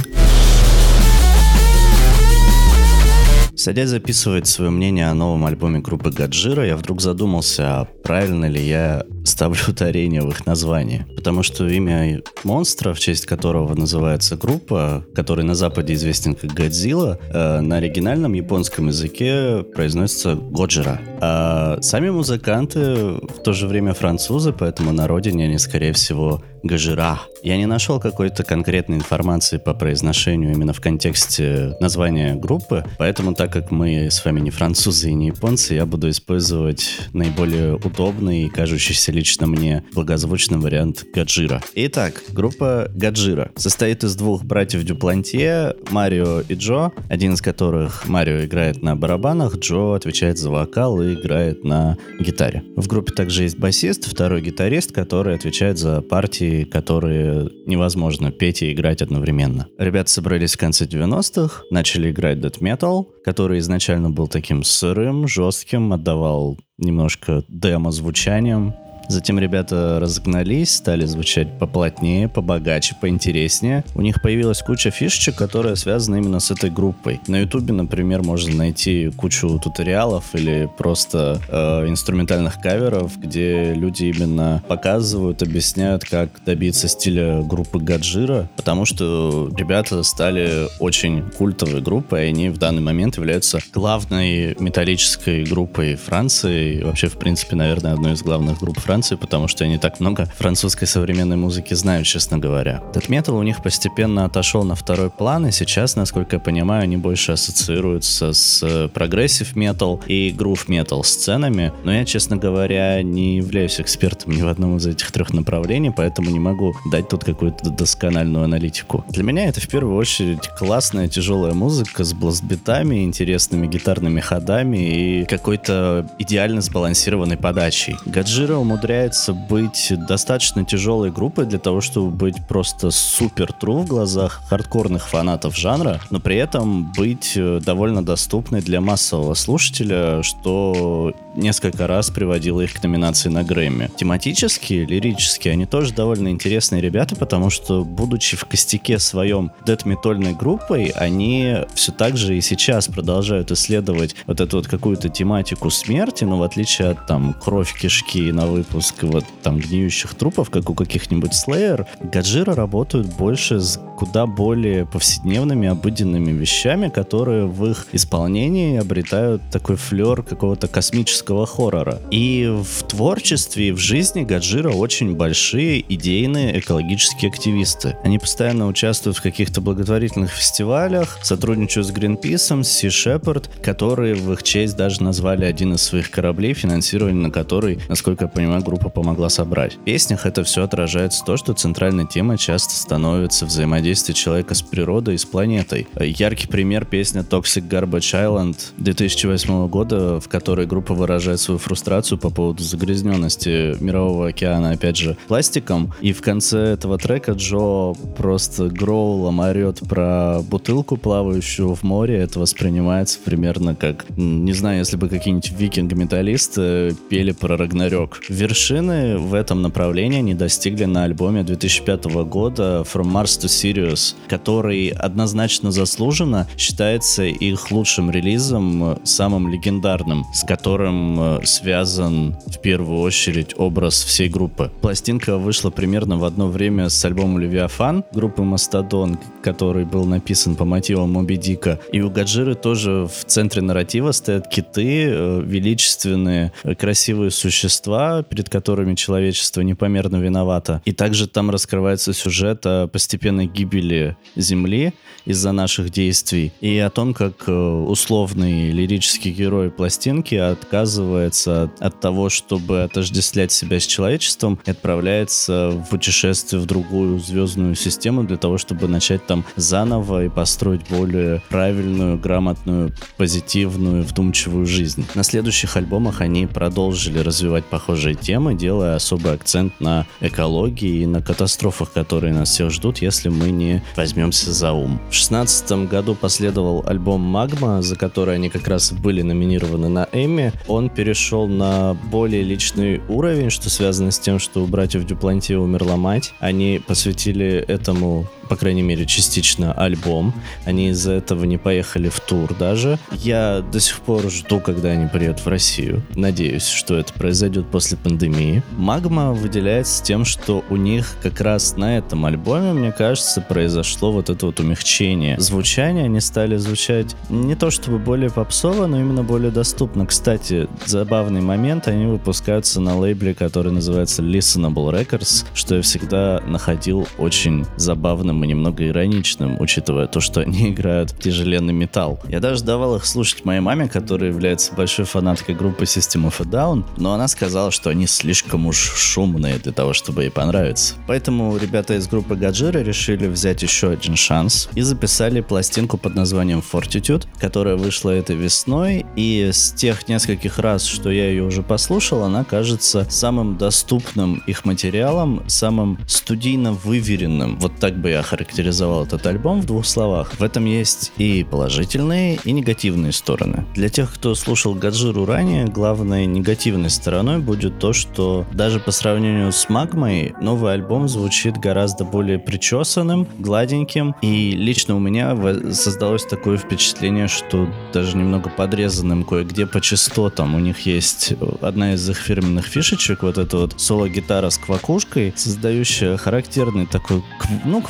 Садясь записывать свое мнение о новом альбоме группы Гаджира, я вдруг задумался, а правильно ли я ставлю ударение в их названии. Потому что имя монстра, в честь которого называется группа, который на Западе известен как Годзилла, э, на оригинальном японском языке произносится Годжира. А сами музыканты в то же время французы, поэтому на родине они, скорее всего, Гажира. Я не нашел какой-то конкретной информации по произношению именно в контексте названия группы, поэтому так как мы с вами не французы и не японцы, я буду использовать наиболее удобный и кажущийся лично мне благозвучный вариант Гаджира. Итак, группа Гаджира состоит из двух братьев Дюплантье, Марио и Джо, один из которых Марио играет на барабанах, Джо отвечает за вокал и играет на гитаре. В группе также есть басист, второй гитарист, который отвечает за партии которые невозможно петь и играть одновременно. Ребята собрались в конце 90-х, начали играть death metal, который изначально был таким сырым, жестким, отдавал немножко демо-звучанием, Затем ребята разогнались, стали звучать поплотнее, побогаче, поинтереснее. У них появилась куча фишечек, которые связаны именно с этой группой. На ютубе, например, можно найти кучу туториалов или просто э, инструментальных каверов, где люди именно показывают, объясняют, как добиться стиля группы Gojira, потому что ребята стали очень культовой группой, и они в данный момент являются главной металлической группой Франции, и вообще, в принципе, наверное, одной из главных групп Франции Франции, потому что они так много французской современной музыки знают, честно говоря. Этот метал у них постепенно отошел на второй план, и сейчас, насколько я понимаю, они больше ассоциируются с progressive метал и грув метал сценами, но я, честно говоря, не являюсь экспертом ни в одном из этих трех направлений, поэтому не могу дать тут какую-то доскональную аналитику. Для меня это в первую очередь классная тяжелая музыка с бластбитами, интересными гитарными ходами и какой-то идеально сбалансированной подачей. Гаджира умудряется быть достаточно тяжелой группой для того, чтобы быть просто супер тру в глазах хардкорных фанатов жанра, но при этом быть э, довольно доступной для массового слушателя, что несколько раз приводило их к номинации на Грэмми. Тематически, лирически, они тоже довольно интересные ребята, потому что, будучи в костяке своем дэт-метольной группой, они все так же и сейчас продолжают исследовать вот эту вот какую-то тематику смерти, но в отличие от там кровь, кишки на выпуск вот там гниющих трупов, как у каких-нибудь Slayer, Гаджира работают больше с куда более повседневными, обыденными вещами, которые в их исполнении обретают такой флер какого-то космического хоррора. И в творчестве, и в жизни Гаджира очень большие идейные экологические активисты. Они постоянно участвуют в каких-то благотворительных фестивалях, сотрудничают с Greenpeace, с Sea Shepherd, которые в их честь даже назвали один из своих кораблей, финансирование на который, насколько я понимаю, группа помогла собрать. В песнях это все отражается то, что центральной темой часто становится взаимодействие человека с природой и с планетой. Яркий пример песня Toxic Garbage Island 2008 года, в которой группа выражает свою фрустрацию по поводу загрязненности мирового океана, опять же, пластиком. И в конце этого трека Джо просто гроулом орет про бутылку, плавающую в море. Это воспринимается примерно как, не знаю, если бы какие-нибудь викинг-металлисты пели про Рагнарёк. Верш вершины в этом направлении они достигли на альбоме 2005 года From Mars to Sirius, который однозначно заслуженно считается их лучшим релизом, самым легендарным, с которым э, связан в первую очередь образ всей группы. Пластинка вышла примерно в одно время с альбомом «Левиафан» группы «Мастодон», который был написан по мотивам Моби Дика. И у Гаджиры тоже в центре нарратива стоят киты, э, величественные, э, красивые существа, перед которыми человечество непомерно виновато. И также там раскрывается сюжет о постепенной гибели Земли из-за наших действий и о том, как условный лирический герой пластинки отказывается от того, чтобы отождествлять себя с человечеством, и отправляется в путешествие в другую звездную систему для того, чтобы начать там заново и построить более правильную, грамотную, позитивную, вдумчивую жизнь. На следующих альбомах они продолжили развивать похожие темы, делая особый акцент на экологии и на катастрофах, которые нас всех ждут, если мы не возьмемся за ум. В 2016 году последовал альбом «Магма», за который они как раз были номинированы на Эмми. Он перешел на более личный уровень, что связано с тем, что у братьев Дюпланти умерла мать. Они посвятили этому по крайней мере, частично альбом. Они из-за этого не поехали в тур даже. Я до сих пор жду, когда они приедут в Россию. Надеюсь, что это произойдет после пандемии. Магма выделяется тем, что у них как раз на этом альбоме, мне кажется, произошло вот это вот умягчение. Звучание они стали звучать не то чтобы более попсово, но именно более доступно. Кстати, забавный момент, они выпускаются на лейбле, который называется Listenable Records, что я всегда находил очень забавным и немного ироничным, учитывая то, что они играют тяжеленный металл. Я даже давал их слушать моей маме, которая является большой фанаткой группы System of a Down, но она сказала, что они слишком уж шумные для того, чтобы ей понравиться. Поэтому ребята из группы Гаджира решили взять еще один шанс и записали пластинку под названием Fortitude, которая вышла этой весной, и с тех нескольких раз, что я ее уже послушал, она кажется самым доступным их материалом, самым студийно выверенным. Вот так бы я охарактеризовал этот альбом в двух словах. В этом есть и положительные, и негативные стороны. Для тех, кто слушал Гаджиру ранее, главной негативной стороной будет то, что даже по сравнению с Магмой, новый альбом звучит гораздо более причесанным, гладеньким, и лично у меня создалось такое впечатление, что даже немного подрезанным кое-где по частотам. У них есть одна из их фирменных фишечек, вот эта вот соло-гитара с квакушкой, создающая характерный такой, ну,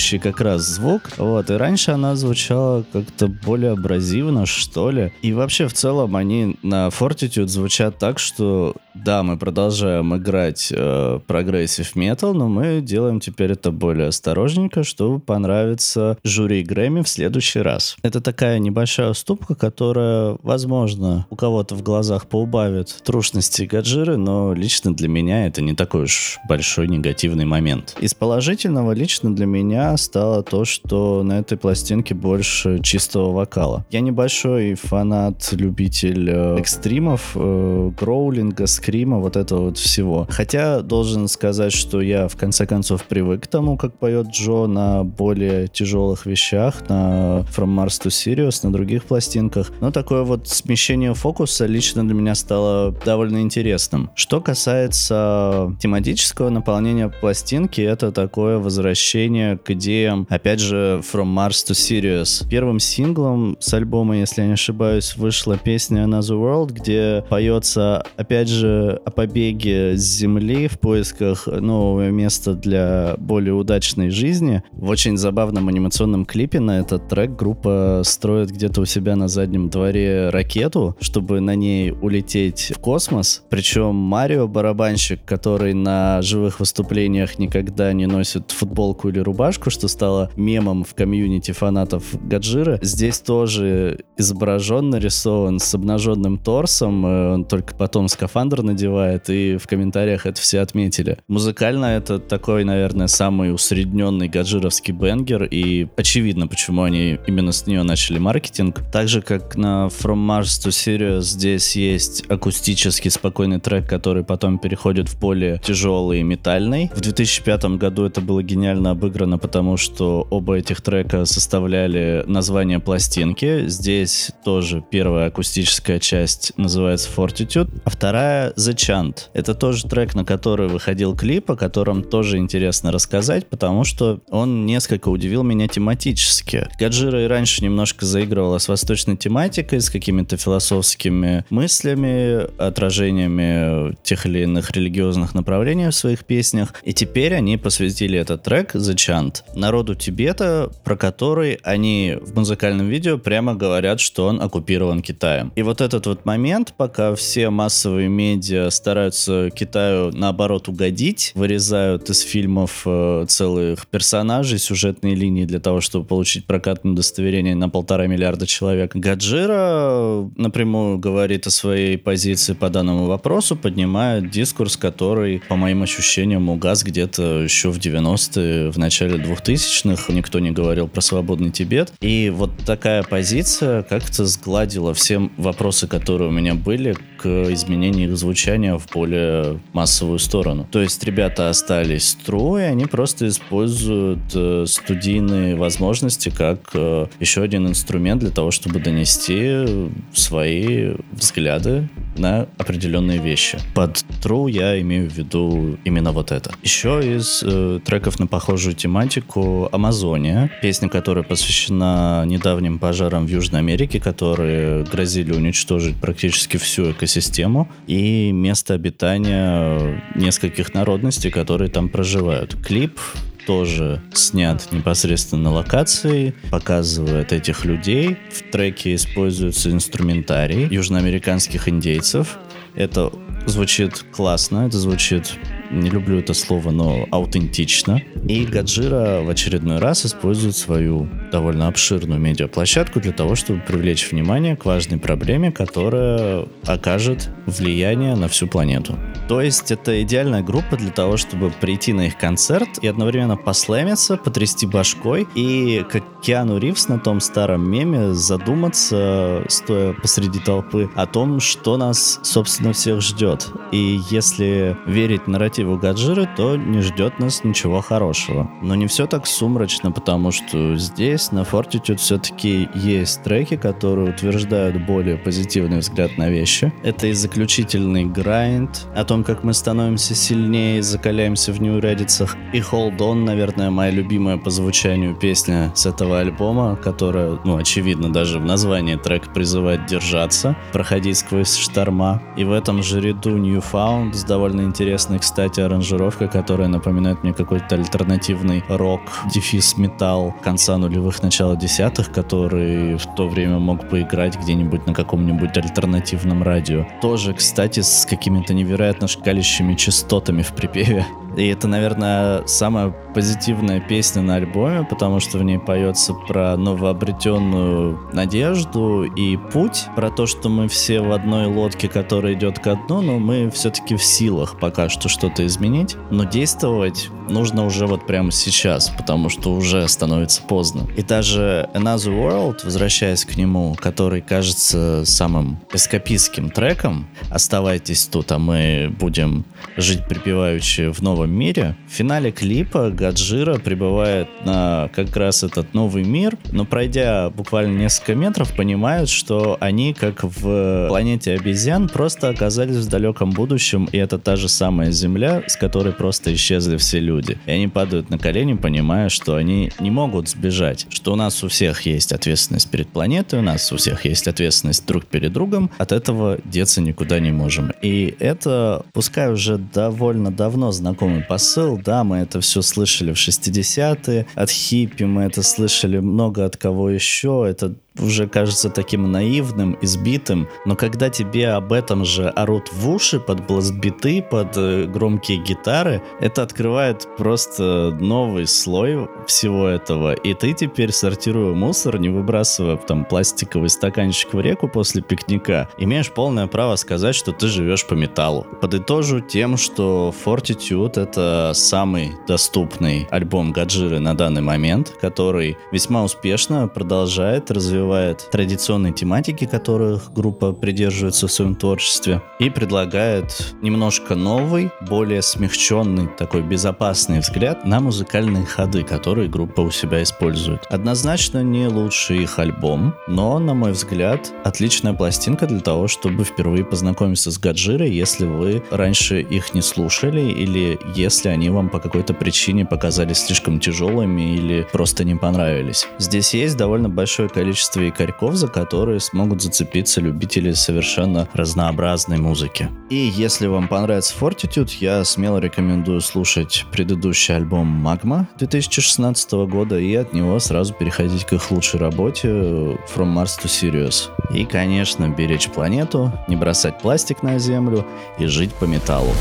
чавкающий как раз звук. Вот, и раньше она звучала как-то более абразивно, что ли. И вообще, в целом, они на Fortitude звучат так, что да, мы продолжаем играть э, progressive metal, но мы делаем теперь это более осторожненько, чтобы понравиться жюри Грэмми в следующий раз. Это такая небольшая уступка, которая, возможно, у кого-то в глазах поубавит трушности Годжиры, но лично для меня это не такой уж большой негативный момент. Из положительного лично для меня стало то, что на этой пластинке больше чистого вокала. Я небольшой фанат, любитель э, экстримов, э, гроулинга, скрима, вот этого вот всего. Хотя должен сказать, что я в конце концов привык к тому, как поет Джо на более тяжелых вещах, на From Mars to Sirius, на других пластинках. Но такое вот смещение фокуса лично для меня стало довольно интересным. Что касается тематического наполнения пластинки, это такое возвращение к идеям, опять же, From Mars to Sirius. Первым синглом с альбома, если я не ошибаюсь, вышла песня Another World, где поется, опять же, о побеге с Земли в поисках нового места для более удачной жизни. В очень забавном анимационном клипе на этот трек группа строит где-то у себя на заднем дворе ракету, чтобы на ней улететь в космос. Причем Марио, барабанщик, который на живых выступлениях никогда не носит футболку или рубашку, что стало мемом в комьюнити фанатов Гаджира, здесь тоже изображен, нарисован с обнаженным торсом, э, он только потом скафандр скафандр надевает, и в комментариях это все отметили. Музыкально это такой, наверное, самый усредненный гаджировский бенгер, и очевидно, почему они именно с нее начали маркетинг. Так же, как на From Mars to Sirius, здесь есть акустический спокойный трек, который потом переходит в более тяжелый и метальный. В 2005 году это было гениально обыграно, потому что оба этих трека составляли название пластинки. Здесь тоже первая акустическая часть называется Fortitude, а вторая трека The Chant. Это тоже трек, на который выходил клип, о котором тоже интересно рассказать, потому что он несколько удивил меня тематически. Гаджира и раньше немножко заигрывала с восточной тематикой, с какими-то философскими мыслями, отражениями тех или иных религиозных направлений в своих песнях. И теперь они посвятили этот трек The Chant народу Тибета, про который они в музыкальном видео прямо говорят, что он оккупирован Китаем. И вот этот вот момент, пока все массовые медиа стараются Китаю наоборот угодить, вырезают из фильмов э, целых персонажей, сюжетные линии для того, чтобы получить прокатное удостоверение на полтора миллиарда человек. Гаджира напрямую говорит о своей позиции по данному вопросу, поднимает дискурс, который, по моим ощущениям, угас где-то еще в 90-е, в начале 2000-х. Никто не говорил про свободный Тибет. И вот такая позиция как-то сгладила все вопросы, которые у меня были к изменению их звучания в более массовую сторону. То есть ребята остались true, и они просто используют э, студийные возможности как э, еще один инструмент для того, чтобы донести свои взгляды на определенные вещи. Под true я имею в виду именно вот это. Еще из э, треков на похожую тематику Амазония, песня, которая посвящена недавним пожарам в Южной Америке, которые грозили уничтожить практически всю экосистему и место обитания нескольких народностей, которые там проживают. Клип тоже снят непосредственно на локации, показывает этих людей. В треке используется инструментарий южноамериканских индейцев. Это звучит классно, это звучит не люблю это слово, но аутентично. И Гаджира в очередной раз использует свою довольно обширную медиаплощадку для того, чтобы привлечь внимание к важной проблеме, которая окажет влияние на всю планету. То есть это идеальная группа для того, чтобы прийти на их концерт и одновременно послэмиться, потрясти башкой и, как Киану Ривз на том старом меме, задуматься, стоя посреди толпы, о том, что нас, собственно, всех ждет. И если верить нарративу Гаджиры, то не ждет нас ничего хорошего. Но не все так сумрачно, потому что здесь на Fortitude все-таки есть треки, которые утверждают более позитивный взгляд на вещи. Это и заключительный грайнд, о том, как мы становимся сильнее, закаляемся в неурядицах. И Hold On, наверное, моя любимая по звучанию песня с этого альбома, которая, ну, очевидно, даже в названии трек призывает держаться, проходить сквозь шторма. И в этом же ряду Newfound с довольно интересной, кстати, аранжировка, которая напоминает мне какой-то альтернативный рок, дефис металл конца нулевых, начала десятых, который в то время мог поиграть где-нибудь на каком-нибудь альтернативном радио. Тоже, кстати, с какими-то невероятно шкалящими частотами в припеве. И это, наверное, самая позитивная песня на альбоме, потому что в ней поется про новообретенную надежду и путь, про то, что мы все в одной лодке, которая идет ко дну, но мы все-таки в силах пока что что-то изменить, но действовать нужно уже вот прямо сейчас, потому что уже становится поздно. И даже Another World, возвращаясь к нему, который кажется самым эскапистским треком, оставайтесь тут, а мы будем жить припеваючи в новом мире, в финале клипа Гаджира прибывает на как раз этот новый мир, но пройдя буквально несколько метров, понимают, что они, как в планете обезьян, просто оказались в далеком будущем, и это та же самая Земля, с которой просто исчезли все люди. И они падают на колени, понимая, что они не могут сбежать, что у нас у всех есть ответственность перед планетой, у нас у всех есть ответственность друг перед другом, от этого деться никуда не можем. И это, пускай уже довольно давно знакомый посыл, да, мы это все слышали в 60-е, от хиппи мы это слышали много от кого еще, это уже кажется таким наивным, избитым, но когда тебе об этом же орут в уши под бластбиты, под э, громкие гитары, это открывает просто новый слой всего этого, и ты теперь, сортируя мусор, не выбрасывая там пластиковый стаканчик в реку после пикника, имеешь полное право сказать, что ты живешь по металлу. Подытожу тем, что Fortitude — это самый доступный альбом Гаджиры на данный момент, который весьма успешно продолжает развивать развивает традиционные тематики, которых группа придерживается в своем творчестве, и предлагает немножко новый, более смягченный, такой безопасный взгляд на музыкальные ходы, которые группа у себя использует. Однозначно не лучший их альбом, но, на мой взгляд, отличная пластинка для того, чтобы впервые познакомиться с Гаджирой, если вы раньше их не слушали или если они вам по какой-то причине показались слишком тяжелыми или просто не понравились. Здесь есть довольно большое количество якорьков, за которые смогут зацепиться любители совершенно разнообразной музыки. И если вам понравится Fortitude, я смело рекомендую слушать предыдущий альбом Magma 2016 года и от него сразу переходить к их лучшей работе From Mars to Sirius. И, конечно, беречь планету, не бросать пластик на землю и жить по металлу.